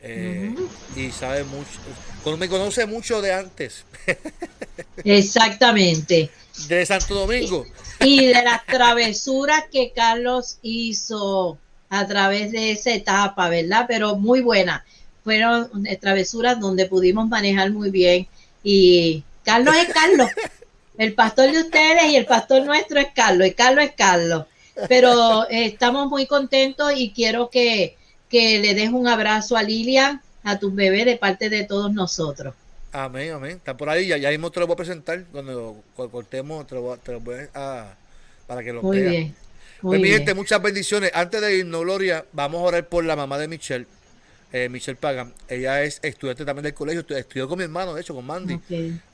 [SPEAKER 2] Eh, y sabe mucho, me conoce mucho de antes.
[SPEAKER 3] Exactamente.
[SPEAKER 2] De Santo Domingo.
[SPEAKER 3] Y de las travesuras que Carlos hizo a través de esa etapa, ¿verdad? Pero muy buena. Fueron travesuras donde pudimos manejar muy bien. Y Carlos es Carlos. El pastor de ustedes y el pastor nuestro es Carlos. Y Carlos es Carlos. Pero eh, estamos muy contentos y quiero que, que le des un abrazo a Lilian, a tus bebés, de parte de todos nosotros.
[SPEAKER 2] Amén, amén. Está por ahí, ya, ya mismo te lo voy a presentar. Cuando cortemos, te lo, voy, a, para que lo
[SPEAKER 3] Muy bien.
[SPEAKER 2] Muy pues, gente, muchas bendiciones. Antes de irnos, Gloria, vamos a orar por la mamá de Michelle, eh, Michelle Pagan. Ella es estudiante también del colegio, estudió con mi hermano, de hecho, con Mandy.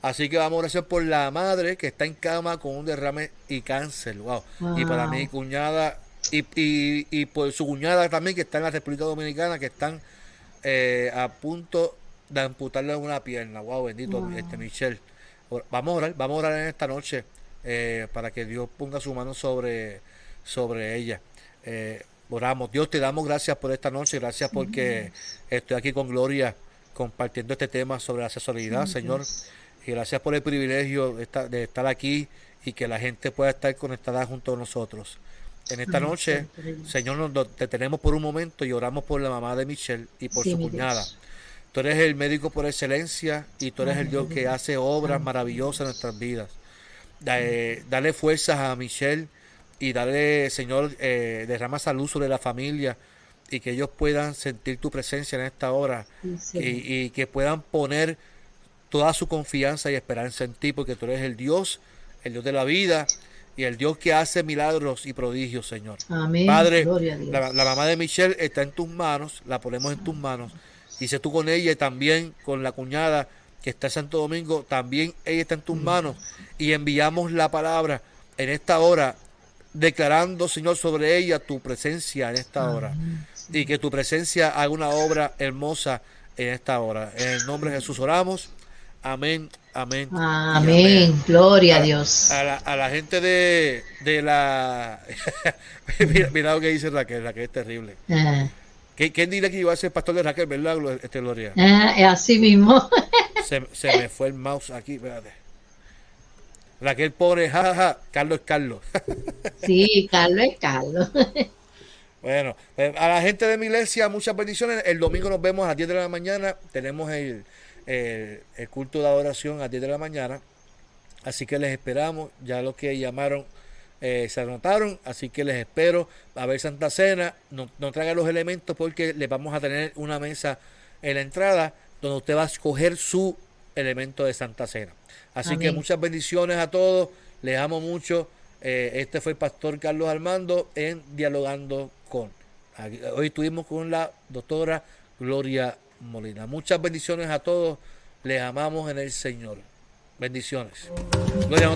[SPEAKER 2] Así que vamos a orar por la madre que está en cama con un derrame y cáncer. Wow. Y para mi cuñada, y, y, y por su cuñada también, que está en la República Dominicana, que están eh, a punto de amputarle una pierna. Wow, bendito, este Michelle. Vamos a orar, vamos a orar en esta noche eh, para que Dios ponga su mano sobre, sobre ella. Eh, oramos. Dios, te damos gracias por esta noche, gracias porque estoy aquí con Gloria compartiendo este tema sobre la sexualidad, Señor. Y gracias por el privilegio de estar, de estar aquí y que la gente pueda estar conectada junto a nosotros. En esta noche, Señor, nos detenemos por un momento y oramos por la mamá de Michelle y por su cuñada. Tú eres el médico por excelencia y tú eres el Dios que hace obras maravillosas en nuestras vidas. dale fuerzas a Michelle y dale, Señor, eh, derrama salud sobre la familia y que ellos puedan sentir tu presencia en esta hora y, que puedan poner toda su confianza y esperanza en ti porque tú eres el Dios, el Dios de la vida y el Dios que hace milagros y prodigios, Señor.
[SPEAKER 3] Amén.
[SPEAKER 2] Padre, la, la, mamá de Michelle está en tus manos, la ponemos en tus manos Dice tú con ella y también con la cuñada que está en Santo Domingo, también ella está en tus manos. Y enviamos la palabra en esta hora, declarando, Señor, sobre ella tu presencia en esta hora. Y que tu presencia haga una obra hermosa en esta hora. En el nombre de Jesús oramos. Amén, amén.
[SPEAKER 3] Amén, gloria a, Dios.
[SPEAKER 2] A la, gente de, de la... mira, lo que dice Raquel, Raquel es terrible. Ah. ¿Quién diría que iba a ser pastor de Raquel, verdad, este, Gloria?
[SPEAKER 3] Ah, es así mismo.
[SPEAKER 2] se, me fue el mouse aquí, espérate. Raquel pobre, jajaja, Carlos es Carlos.
[SPEAKER 3] sí, Carlos es Carlos.
[SPEAKER 2] Bueno, pues, a la gente de mi iglesia, muchas bendiciones. El domingo nos vemos a las 10 de la mañana. Tenemos el, el, culto de adoración a las 10 de la mañana. Así que les esperamos. Ya los que llamaron eh, se anotaron. Así que les espero a ver Santa Cena. No, no traigan los elementos porque les vamos a tener una mesa en la entrada donde usted va a escoger su elemento de Santa Cena. Así que muchas bendiciones a todos. Les amo mucho. Eh, este fue el pastor Carlos Armando en Dialogando con. hoy estuvimos con la doctora Gloria Molina. Muchas bendiciones a todos. Les amamos en el Señor. Bendiciones. Gloria,